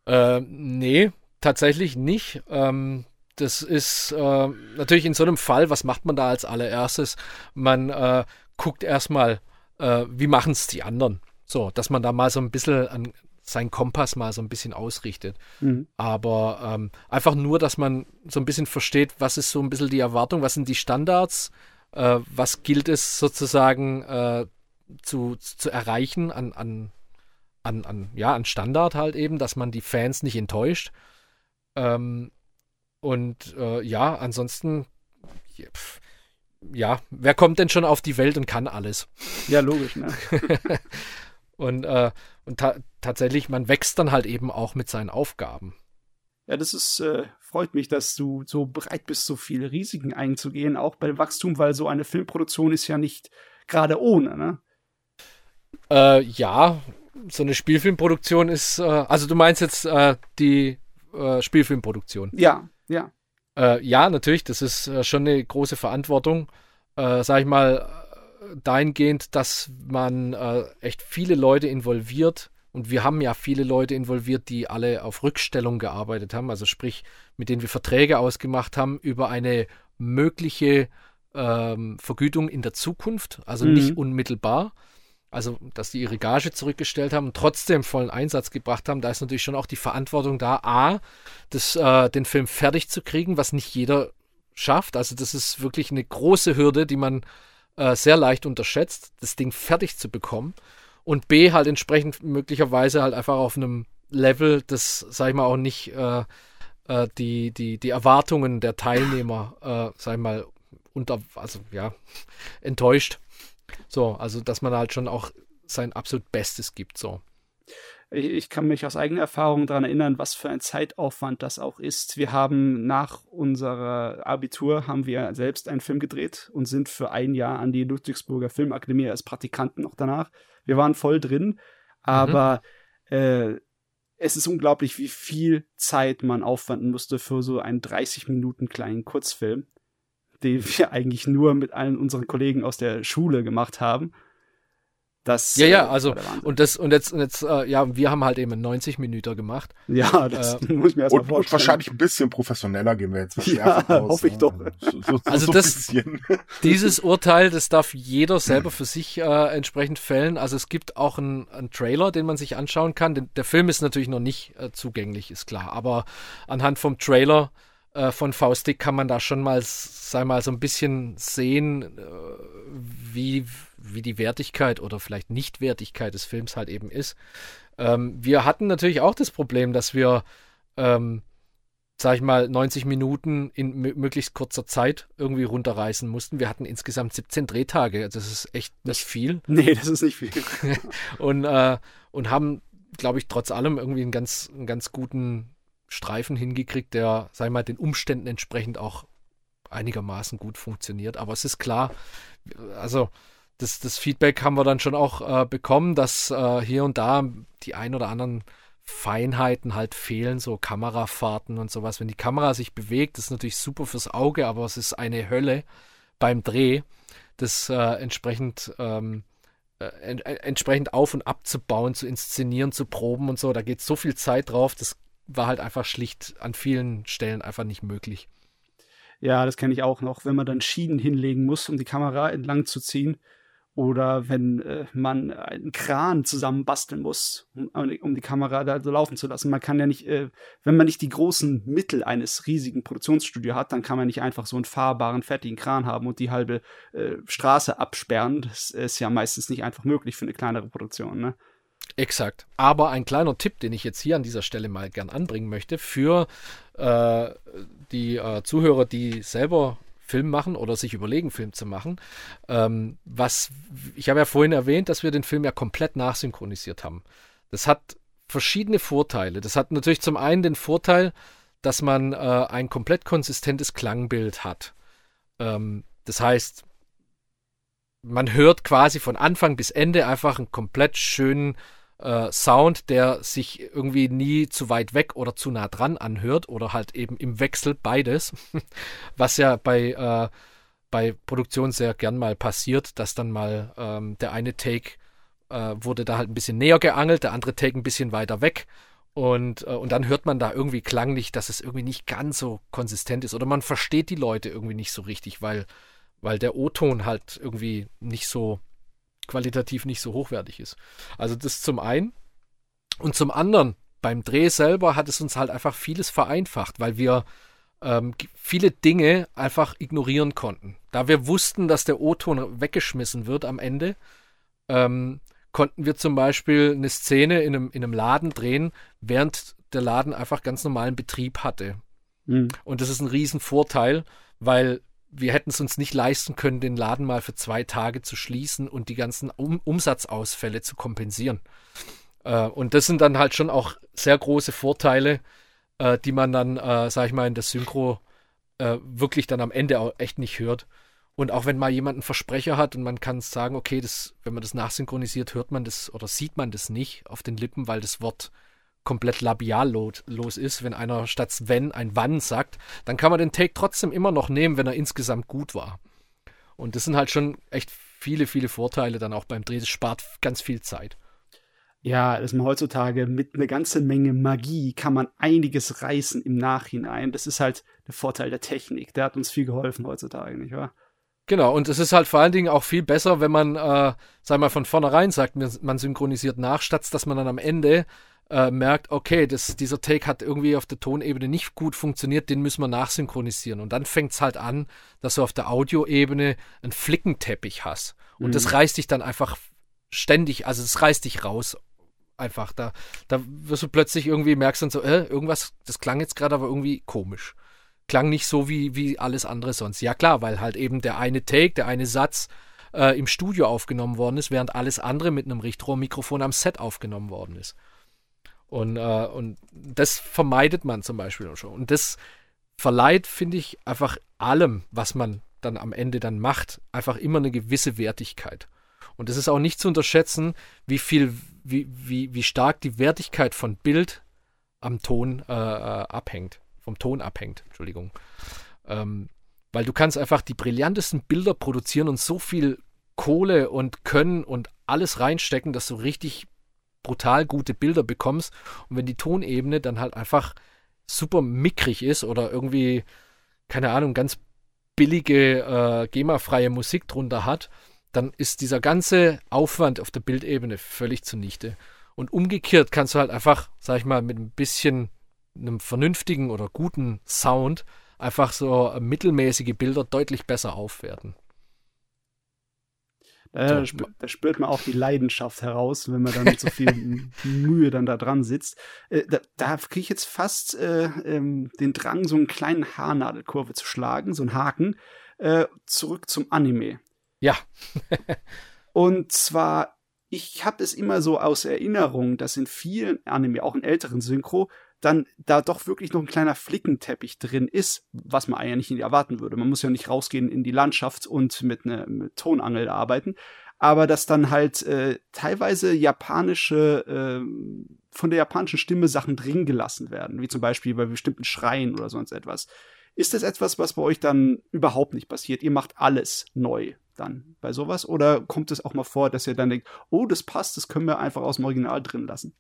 Äh, nee, tatsächlich nicht. Ähm, das ist äh, natürlich in so einem Fall, was macht man da als allererstes? Man äh, guckt erstmal, äh, wie machen es die anderen. So, dass man da mal so ein bisschen an seinen Kompass mal so ein bisschen ausrichtet. Mhm. Aber ähm, einfach nur, dass man so ein bisschen versteht, was ist so ein bisschen die Erwartung, was sind die Standards, äh, was gilt es sozusagen äh, zu, zu erreichen an, an, an, an, ja, an Standard halt eben, dass man die Fans nicht enttäuscht. Ähm, und äh, ja, ansonsten, pff, ja, wer kommt denn schon auf die Welt und kann alles? Ja, logisch, ne? und äh, und ta tatsächlich, man wächst dann halt eben auch mit seinen Aufgaben. Ja, das ist, äh, freut mich, dass du so bereit bist, so viele Risiken einzugehen, auch bei dem Wachstum, weil so eine Filmproduktion ist ja nicht gerade ohne, ne? Äh, ja, so eine Spielfilmproduktion ist, äh, also du meinst jetzt äh, die äh, Spielfilmproduktion. Ja, ja. Äh, ja, natürlich, das ist äh, schon eine große Verantwortung. Äh, sag ich mal, dahingehend, dass man äh, echt viele Leute involviert. Und wir haben ja viele Leute involviert, die alle auf Rückstellung gearbeitet haben, also sprich, mit denen wir Verträge ausgemacht haben über eine mögliche ähm, Vergütung in der Zukunft, also mhm. nicht unmittelbar also dass die ihre Gage zurückgestellt haben und trotzdem vollen Einsatz gebracht haben, da ist natürlich schon auch die Verantwortung da, A, das, äh, den Film fertig zu kriegen, was nicht jeder schafft. Also das ist wirklich eine große Hürde, die man äh, sehr leicht unterschätzt, das Ding fertig zu bekommen. Und B, halt entsprechend möglicherweise halt einfach auf einem Level, das, sag ich mal, auch nicht äh, äh die, die, die Erwartungen der Teilnehmer, äh, sag ich mal, unter, also ja, enttäuscht. So, also dass man halt schon auch sein absolut Bestes gibt, so. Ich kann mich aus eigener Erfahrung daran erinnern, was für ein Zeitaufwand das auch ist. Wir haben nach unserer Abitur haben wir selbst einen Film gedreht und sind für ein Jahr an die Ludwigsburger Filmakademie als Praktikanten noch danach. Wir waren voll drin, aber mhm. äh, es ist unglaublich, wie viel Zeit man aufwenden musste für so einen 30 Minuten kleinen Kurzfilm den wir eigentlich nur mit allen unseren Kollegen aus der Schule gemacht haben. Das, ja, ja, äh, also und das und jetzt, und jetzt äh, ja, wir haben halt eben 90 Minuten gemacht. Ja, das äh, muss ich mir erstmal vorstellen. Und wahrscheinlich ein bisschen professioneller gehen wir jetzt ja, aus, hoffe ich ne? doch. So, so, also so das, dieses Urteil, das darf jeder selber für sich äh, entsprechend fällen. Also es gibt auch einen, einen Trailer, den man sich anschauen kann. Den, der Film ist natürlich noch nicht äh, zugänglich, ist klar. Aber anhand vom Trailer äh, von V-Stick kann man da schon mal, sei mal, so ein bisschen sehen, äh, wie, wie die Wertigkeit oder vielleicht Nichtwertigkeit des Films halt eben ist. Ähm, wir hatten natürlich auch das Problem, dass wir, ähm, sag ich mal, 90 Minuten in möglichst kurzer Zeit irgendwie runterreißen mussten. Wir hatten insgesamt 17 Drehtage. Also das ist echt nicht viel. Nee, das ist nicht viel. und, äh, und haben, glaube ich, trotz allem irgendwie einen ganz, einen ganz guten Streifen hingekriegt, der, sag ich mal, den Umständen entsprechend auch einigermaßen gut funktioniert. Aber es ist klar, also das, das Feedback haben wir dann schon auch äh, bekommen, dass äh, hier und da die ein oder anderen Feinheiten halt fehlen, so Kamerafahrten und sowas. Wenn die Kamera sich bewegt, ist natürlich super fürs Auge, aber es ist eine Hölle beim Dreh, das äh, entsprechend ähm, äh, en entsprechend auf und abzubauen, zu inszenieren, zu proben und so. Da geht so viel Zeit drauf, das war halt einfach schlicht an vielen Stellen einfach nicht möglich. Ja, das kenne ich auch noch, wenn man dann Schienen hinlegen muss, um die Kamera entlang zu ziehen oder wenn äh, man einen Kran zusammenbasteln muss, um, um, die Kamera da so laufen zu lassen. Man kann ja nicht, äh, wenn man nicht die großen Mittel eines riesigen Produktionsstudios hat, dann kann man nicht einfach so einen fahrbaren, fertigen Kran haben und die halbe äh, Straße absperren. Das ist ja meistens nicht einfach möglich für eine kleinere Produktion. Ne? Exakt. Aber ein kleiner Tipp, den ich jetzt hier an dieser Stelle mal gern anbringen möchte, für äh, die äh, Zuhörer, die selber Film machen oder sich überlegen, Film zu machen. Ähm, was, ich habe ja vorhin erwähnt, dass wir den Film ja komplett nachsynchronisiert haben. Das hat verschiedene Vorteile. Das hat natürlich zum einen den Vorteil, dass man äh, ein komplett konsistentes Klangbild hat. Ähm, das heißt, man hört quasi von Anfang bis Ende einfach einen komplett schönen äh, Sound, der sich irgendwie nie zu weit weg oder zu nah dran anhört oder halt eben im Wechsel beides, was ja bei, äh, bei Produktion sehr gern mal passiert, dass dann mal ähm, der eine Take äh, wurde da halt ein bisschen näher geangelt, der andere Take ein bisschen weiter weg. Und, äh, und dann hört man da irgendwie klanglich, dass es irgendwie nicht ganz so konsistent ist. Oder man versteht die Leute irgendwie nicht so richtig, weil, weil der O-Ton halt irgendwie nicht so qualitativ nicht so hochwertig ist. Also das zum einen. Und zum anderen, beim Dreh selber hat es uns halt einfach vieles vereinfacht, weil wir ähm, viele Dinge einfach ignorieren konnten. Da wir wussten, dass der O-Ton weggeschmissen wird am Ende, ähm, konnten wir zum Beispiel eine Szene in einem, in einem Laden drehen, während der Laden einfach ganz normalen Betrieb hatte. Mhm. Und das ist ein Riesenvorteil, weil wir hätten es uns nicht leisten können, den Laden mal für zwei Tage zu schließen und die ganzen um Umsatzausfälle zu kompensieren. Äh, und das sind dann halt schon auch sehr große Vorteile, äh, die man dann, äh, sag ich mal, in der Synchro äh, wirklich dann am Ende auch echt nicht hört. Und auch wenn mal jemand einen Versprecher hat und man kann sagen, okay, das, wenn man das nachsynchronisiert, hört man das oder sieht man das nicht auf den Lippen, weil das Wort komplett labiallos ist, wenn einer statt wenn ein wann sagt, dann kann man den Take trotzdem immer noch nehmen, wenn er insgesamt gut war. Und das sind halt schon echt viele, viele Vorteile dann auch beim Dreh. Das spart ganz viel Zeit. Ja, dass man heutzutage mit einer ganzen Menge Magie kann man einiges reißen im Nachhinein. Das ist halt der Vorteil der Technik. Der hat uns viel geholfen heutzutage, nicht wahr? Genau, und es ist halt vor allen Dingen auch viel besser, wenn man, äh, sag mal, von vornherein sagt, man synchronisiert nach, statt dass man dann am Ende äh, merkt, okay, das, dieser Take hat irgendwie auf der Tonebene nicht gut funktioniert, den müssen wir nachsynchronisieren. Und dann fängt es halt an, dass du auf der Audioebene einen Flickenteppich hast. Und mhm. das reißt dich dann einfach ständig, also das reißt dich raus. Einfach, da, da wirst du plötzlich irgendwie merkst dann so, äh, irgendwas, das klang jetzt gerade aber irgendwie komisch. Klang nicht so wie, wie alles andere sonst. Ja klar, weil halt eben der eine Take, der eine Satz äh, im Studio aufgenommen worden ist, während alles andere mit einem Richtrohrmikrofon am Set aufgenommen worden ist. Und, äh, und das vermeidet man zum Beispiel schon. Und das verleiht, finde ich, einfach allem, was man dann am Ende dann macht, einfach immer eine gewisse Wertigkeit. Und es ist auch nicht zu unterschätzen, wie viel, wie, wie, wie stark die Wertigkeit von Bild am Ton äh, äh abhängt, vom Ton abhängt, Entschuldigung. Ähm, weil du kannst einfach die brillantesten Bilder produzieren und so viel Kohle und Können und alles reinstecken, dass du richtig brutal gute Bilder bekommst. Und wenn die Tonebene dann halt einfach super mickrig ist oder irgendwie, keine Ahnung, ganz billige, äh, GEMA-freie Musik drunter hat, dann ist dieser ganze Aufwand auf der Bildebene völlig zunichte. Und umgekehrt kannst du halt einfach, sag ich mal, mit ein bisschen einem vernünftigen oder guten Sound einfach so mittelmäßige Bilder deutlich besser aufwerten. Da, so. sp da, spürt man auch die Leidenschaft heraus, wenn man dann mit so viel Mühe dann da dran sitzt. Äh, da, da kriege ich jetzt fast äh, ähm, den Drang, so einen kleinen Haarnadelkurve zu schlagen, so einen Haken, äh, zurück zum Anime. Ja. Und zwar, ich habe es immer so aus Erinnerung, dass in vielen Anime, auch in älteren Synchro, dann da doch wirklich noch ein kleiner Flickenteppich drin ist, was man eigentlich nicht erwarten würde. Man muss ja nicht rausgehen in die Landschaft und mit einer Tonangel arbeiten, aber dass dann halt äh, teilweise japanische, äh, von der japanischen Stimme Sachen drin gelassen werden, wie zum Beispiel bei bestimmten Schreien oder sonst etwas. Ist das etwas, was bei euch dann überhaupt nicht passiert? Ihr macht alles neu dann bei sowas? Oder kommt es auch mal vor, dass ihr dann denkt, oh, das passt, das können wir einfach aus dem Original drin lassen?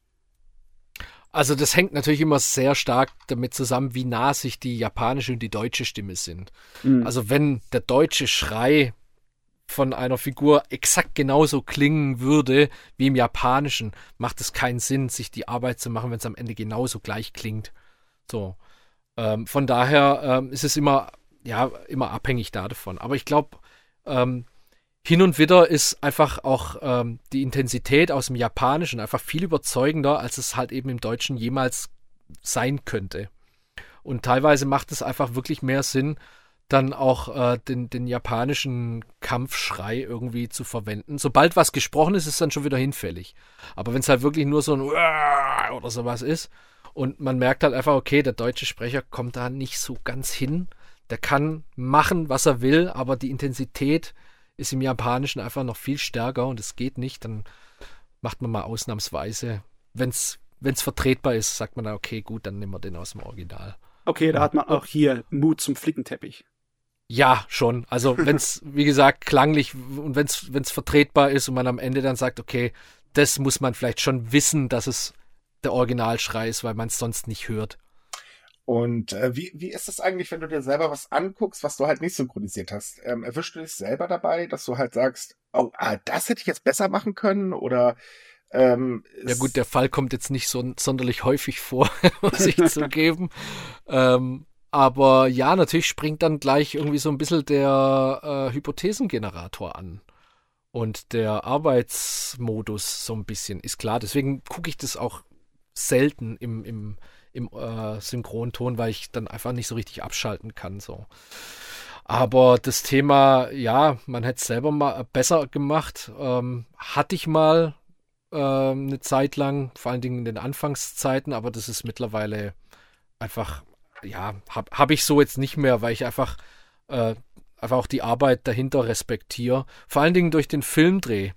Also das hängt natürlich immer sehr stark damit zusammen, wie nah sich die japanische und die deutsche Stimme sind. Mhm. Also wenn der deutsche Schrei von einer Figur exakt genauso klingen würde wie im japanischen, macht es keinen Sinn, sich die Arbeit zu machen, wenn es am Ende genauso gleich klingt. So. Ähm, von daher ähm, ist es immer, ja, immer abhängig davon. Aber ich glaube, ähm, hin und wieder ist einfach auch ähm, die Intensität aus dem Japanischen einfach viel überzeugender, als es halt eben im Deutschen jemals sein könnte. Und teilweise macht es einfach wirklich mehr Sinn, dann auch äh, den, den japanischen Kampfschrei irgendwie zu verwenden. Sobald was gesprochen ist, ist es dann schon wieder hinfällig. Aber wenn es halt wirklich nur so ein oder sowas ist und man merkt halt einfach, okay, der deutsche Sprecher kommt da nicht so ganz hin. Der kann machen, was er will, aber die Intensität ist im Japanischen einfach noch viel stärker und es geht nicht, dann macht man mal ausnahmsweise, wenn es vertretbar ist, sagt man da, okay, gut, dann nehmen wir den aus dem Original. Okay, da hat man auch hier Mut zum Flickenteppich. Ja, schon. Also wenn es, wie gesagt, klanglich und wenn es vertretbar ist und man am Ende dann sagt, okay, das muss man vielleicht schon wissen, dass es der Originalschrei ist, weil man es sonst nicht hört. Und äh, wie, wie ist es eigentlich, wenn du dir selber was anguckst, was du halt nicht synchronisiert hast? Ähm, erwischst du dich selber dabei, dass du halt sagst, oh, ah, das hätte ich jetzt besser machen können? Oder ähm, ja gut, der Fall kommt jetzt nicht so sonderlich häufig vor, muss ich zugeben. ähm, aber ja, natürlich springt dann gleich irgendwie so ein bisschen der äh, Hypothesengenerator an. Und der Arbeitsmodus so ein bisschen, ist klar. Deswegen gucke ich das auch selten im, im im äh, Synchronton, weil ich dann einfach nicht so richtig abschalten kann. So. Aber das Thema, ja, man hätte es selber mal besser gemacht. Ähm, hatte ich mal äh, eine Zeit lang, vor allen Dingen in den Anfangszeiten, aber das ist mittlerweile einfach, ja, habe hab ich so jetzt nicht mehr, weil ich einfach, äh, einfach auch die Arbeit dahinter respektiere. Vor allen Dingen durch den Filmdreh,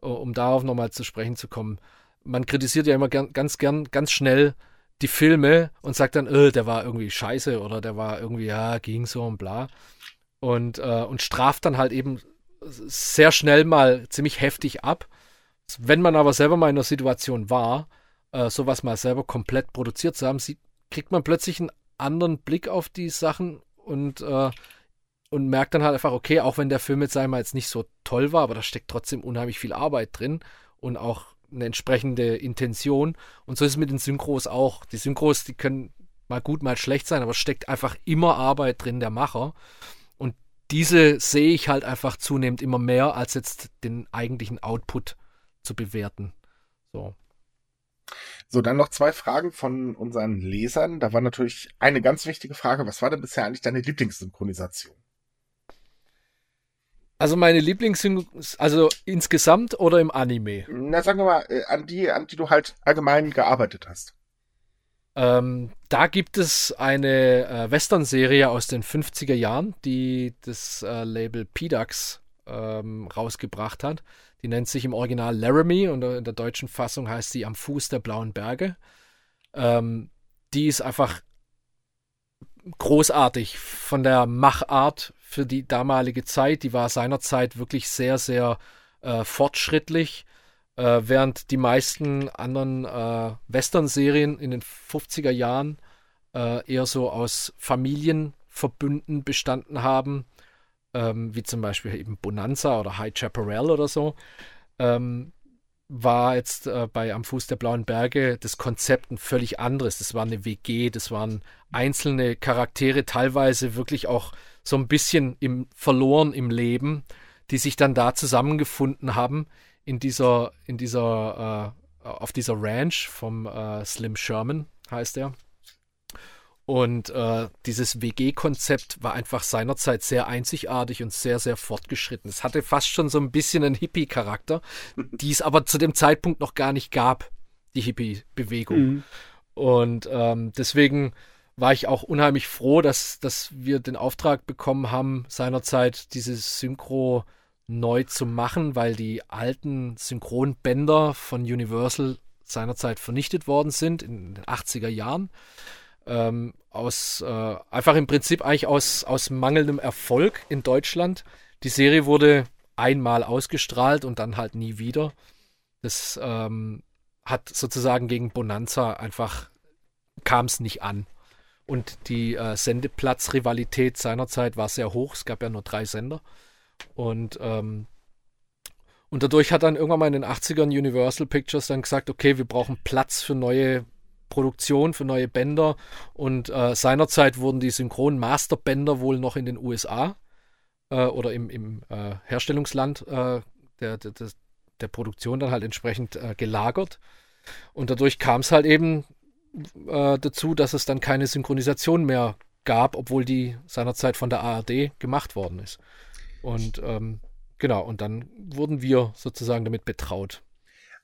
um darauf nochmal zu sprechen zu kommen. Man kritisiert ja immer gern, ganz gern, ganz schnell die Filme und sagt dann, äh, der war irgendwie scheiße oder der war irgendwie, ja, ging so und bla. Und, äh, und straft dann halt eben sehr schnell mal ziemlich heftig ab. Wenn man aber selber mal in einer Situation war, äh, sowas mal selber komplett produziert zu haben, sieht, kriegt man plötzlich einen anderen Blick auf die Sachen und, äh, und merkt dann halt einfach, okay, auch wenn der Film jetzt einmal jetzt nicht so toll war, aber da steckt trotzdem unheimlich viel Arbeit drin und auch eine entsprechende Intention. Und so ist es mit den Synchros auch. Die Synchros, die können mal gut, mal schlecht sein, aber steckt einfach immer Arbeit drin, der Macher. Und diese sehe ich halt einfach zunehmend immer mehr, als jetzt den eigentlichen Output zu bewerten. So. So, dann noch zwei Fragen von unseren Lesern. Da war natürlich eine ganz wichtige Frage. Was war denn bisher eigentlich deine Lieblingssynchronisation? Also meine Lieblings, also insgesamt oder im Anime? Na, sagen wir mal, äh, an die, an die du halt allgemein gearbeitet hast. Ähm, da gibt es eine äh, Western-Serie aus den 50er Jahren, die das äh, Label PDAX ähm, rausgebracht hat. Die nennt sich im Original Laramie und in der deutschen Fassung heißt sie Am Fuß der blauen Berge. Ähm, die ist einfach großartig von der Machart für die damalige Zeit. Die war seinerzeit wirklich sehr, sehr äh, fortschrittlich, äh, während die meisten anderen äh, Western-Serien in den 50er Jahren äh, eher so aus Familienverbünden bestanden haben, ähm, wie zum Beispiel eben Bonanza oder High Chaparral oder so. Ähm, war jetzt äh, bei Am Fuß der Blauen Berge das Konzept ein völlig anderes. Das war eine WG, das waren einzelne Charaktere, teilweise wirklich auch so ein bisschen im, verloren im Leben, die sich dann da zusammengefunden haben in dieser, in dieser, äh, auf dieser Ranch vom äh, Slim Sherman, heißt er. Und äh, dieses WG-Konzept war einfach seinerzeit sehr einzigartig und sehr, sehr fortgeschritten. Es hatte fast schon so ein bisschen einen Hippie-Charakter, die es aber zu dem Zeitpunkt noch gar nicht gab, die Hippie-Bewegung. Mhm. Und ähm, deswegen war ich auch unheimlich froh, dass, dass wir den Auftrag bekommen haben, seinerzeit dieses Synchro neu zu machen, weil die alten Synchronbänder von Universal seinerzeit vernichtet worden sind in den 80er Jahren ähm, aus äh, einfach im Prinzip eigentlich aus, aus mangelndem Erfolg in Deutschland. Die Serie wurde einmal ausgestrahlt und dann halt nie wieder. Das ähm, hat sozusagen gegen Bonanza einfach kam es nicht an. Und die äh, Sendeplatzrivalität seinerzeit war sehr hoch. Es gab ja nur drei Sender. Und, ähm, und dadurch hat dann irgendwann mal in den 80ern Universal Pictures dann gesagt, okay, wir brauchen Platz für neue Produktion für neue Bänder und äh, seinerzeit wurden die synchronen Masterbänder wohl noch in den USA äh, oder im, im äh, Herstellungsland äh, der, der, der, Produktion dann halt entsprechend äh, gelagert. Und dadurch kam es halt eben äh, dazu, dass es dann keine Synchronisation mehr gab, obwohl die seinerzeit von der ARD gemacht worden ist. Und ähm, genau, und dann wurden wir sozusagen damit betraut.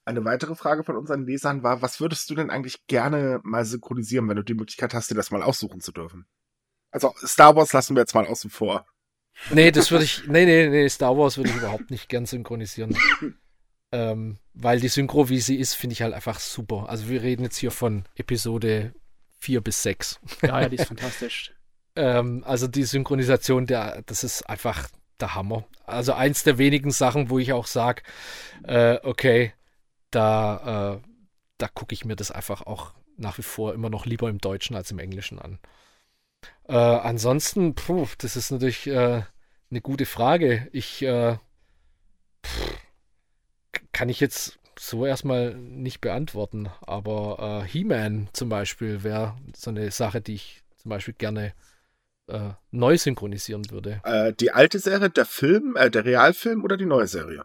Eine weitere Frage von unseren Lesern war, was würdest du denn eigentlich gerne mal synchronisieren, wenn du die Möglichkeit hast, dir das mal aussuchen zu dürfen? Also Star Wars lassen wir jetzt mal außen vor. Nee, das würde ich, nee, nee, nee, Star Wars würde ich überhaupt nicht gern synchronisieren. ähm, weil die Synchro, wie sie ist, finde ich halt einfach super. Also wir reden jetzt hier von Episode 4 bis 6. Ja, ja, die ist fantastisch. ähm, also die Synchronisation, der, das ist einfach der Hammer. Also eins der wenigen Sachen, wo ich auch sage, äh, okay, da, äh, da gucke ich mir das einfach auch nach wie vor immer noch lieber im Deutschen als im Englischen an. Äh, ansonsten, puh, das ist natürlich äh, eine gute Frage. Ich äh, pff, kann ich jetzt so erstmal nicht beantworten, aber äh, He-Man zum Beispiel wäre so eine Sache, die ich zum Beispiel gerne äh, neu synchronisieren würde. Äh, die alte Serie, der Film, der Realfilm oder die neue Serie?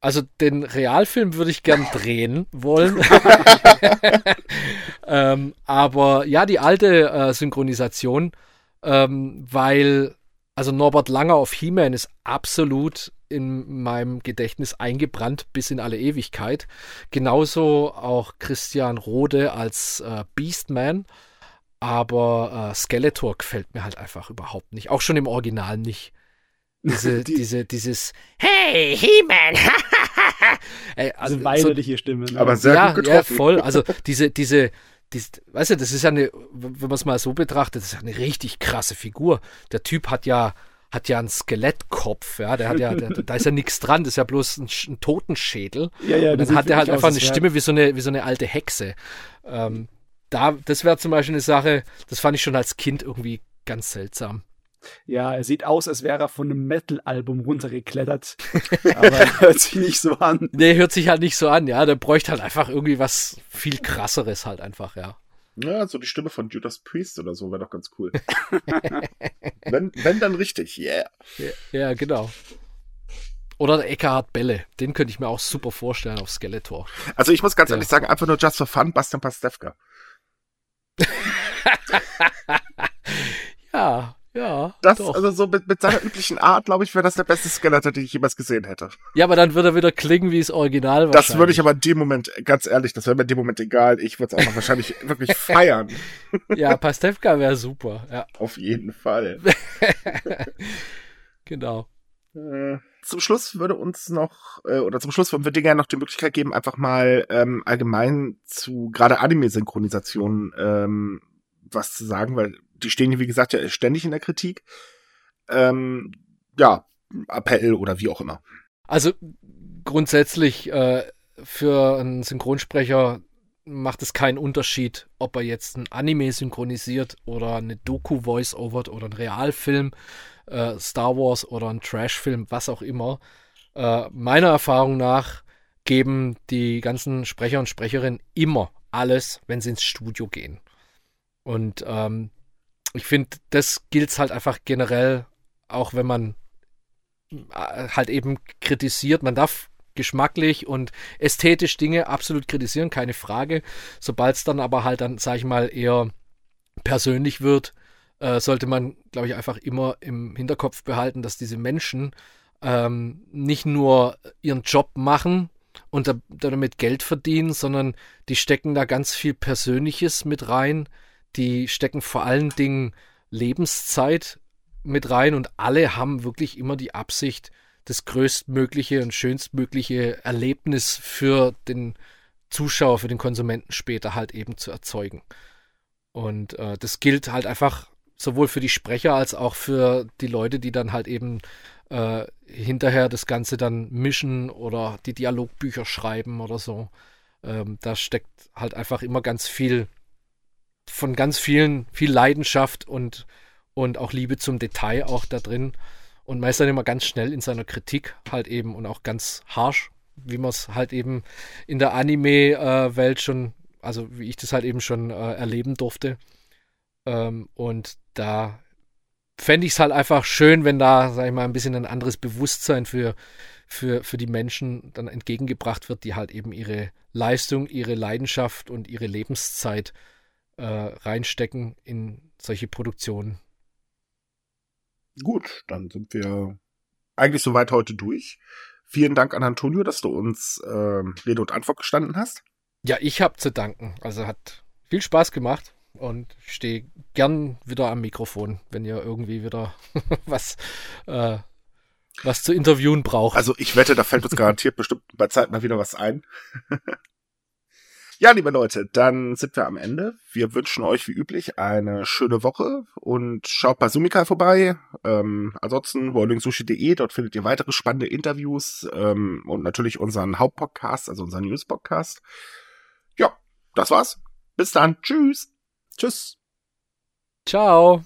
Also den Realfilm würde ich gern drehen wollen. ähm, aber ja, die alte äh, Synchronisation, ähm, weil also Norbert Langer auf He-Man ist absolut in meinem Gedächtnis eingebrannt bis in alle Ewigkeit. Genauso auch Christian Rode als äh, Beastman. Aber äh, Skeletor gefällt mir halt einfach überhaupt nicht. Auch schon im Original nicht. Diese, die, diese, dieses Hey, He-Man! Ey, also, weinerliche so, Stimme. Ne? Aber sehr ja, gut getroffen. Ja, voll. Also diese, diese, diese, weißt du, das ist ja eine, wenn man es mal so betrachtet, das ist eine richtig krasse Figur. Der Typ hat ja, hat ja einen Skelettkopf, ja, der hat ja, der, da ist ja nichts dran, das ist ja bloß ein, ein Totenschädel. Ja, ja, und dann hat er halt einfach eine Stimme wie so eine, wie so eine alte Hexe. Ähm, da, das wäre zum Beispiel eine Sache, das fand ich schon als Kind irgendwie ganz seltsam. Ja, er sieht aus, als wäre er von einem Metal-Album runtergeklettert. aber er hört sich nicht so an. Nee, hört sich halt nicht so an, ja. Der bräuchte halt einfach irgendwie was viel krasseres halt einfach, ja. Ja, so die Stimme von Judas Priest oder so wäre doch ganz cool. wenn, wenn dann richtig, yeah. Ja, ja, genau. Oder der Eckhard Belle, den könnte ich mir auch super vorstellen auf Skeletor. Also ich muss ganz ja. ehrlich sagen, einfach nur just for fun, Bastian Pastewka. ja, ja. Das, doch. also so mit, mit seiner üblichen Art, glaube ich, wäre das der beste Skeletor, den ich jemals gesehen hätte. Ja, aber dann würde er wieder klingen wie das Original. Das würde ich aber in dem Moment, ganz ehrlich, das wäre mir in dem Moment egal. Ich würde es einfach wahrscheinlich wirklich feiern. Ja, Pastewka wäre super, ja. Auf jeden Fall. genau. Äh, zum Schluss würde uns noch, äh, oder zum Schluss würden wir dir gerne noch die Möglichkeit geben, einfach mal ähm, allgemein zu gerade Anime-Synchronisation ähm, was zu sagen, weil die stehen, wie gesagt, ja ständig in der Kritik. Ähm, ja, Appell oder wie auch immer. Also grundsätzlich äh, für einen Synchronsprecher macht es keinen Unterschied, ob er jetzt ein Anime synchronisiert oder eine Doku Voice-Over oder ein Realfilm, äh, Star Wars oder ein Trashfilm, was auch immer. Äh, meiner Erfahrung nach geben die ganzen Sprecher und Sprecherinnen immer alles, wenn sie ins Studio gehen. Und ähm, ich finde, das gilt halt einfach generell, auch wenn man äh, halt eben kritisiert. Man darf geschmacklich und ästhetisch Dinge absolut kritisieren, keine Frage. Sobald es dann aber halt dann, sag ich mal, eher persönlich wird, äh, sollte man, glaube ich, einfach immer im Hinterkopf behalten, dass diese Menschen ähm, nicht nur ihren Job machen und da, damit Geld verdienen, sondern die stecken da ganz viel Persönliches mit rein. Die stecken vor allen Dingen Lebenszeit mit rein und alle haben wirklich immer die Absicht, das größtmögliche und schönstmögliche Erlebnis für den Zuschauer, für den Konsumenten später halt eben zu erzeugen. Und äh, das gilt halt einfach sowohl für die Sprecher als auch für die Leute, die dann halt eben äh, hinterher das Ganze dann mischen oder die Dialogbücher schreiben oder so. Ähm, da steckt halt einfach immer ganz viel von ganz vielen, viel Leidenschaft und, und auch Liebe zum Detail auch da drin. Und man ist dann immer ganz schnell in seiner Kritik halt eben und auch ganz harsh, wie man es halt eben in der Anime-Welt schon, also wie ich das halt eben schon äh, erleben durfte. Ähm, und da fände ich es halt einfach schön, wenn da, sag ich mal, ein bisschen ein anderes Bewusstsein für, für, für die Menschen dann entgegengebracht wird, die halt eben ihre Leistung, ihre Leidenschaft und ihre Lebenszeit äh, reinstecken in solche Produktionen. Gut, dann sind wir eigentlich soweit heute durch. Vielen Dank an Antonio, dass du uns äh, Rede und Antwort gestanden hast. Ja, ich habe zu danken. Also hat viel Spaß gemacht und stehe gern wieder am Mikrofon, wenn ihr irgendwie wieder was, äh, was zu interviewen braucht. Also ich wette, da fällt uns garantiert bestimmt bei Zeit mal wieder was ein. ja, liebe Leute, dann sind wir am Ende. Wir wünschen euch wie üblich eine schöne Woche und schaut bei Sumika vorbei. Ähm, ansonsten rollingsushi.de, dort findet ihr weitere spannende Interviews ähm, und natürlich unseren Hauptpodcast, also unseren News-Podcast. Ja, das war's. Bis dann. Tschüss. Tschüss. Ciao.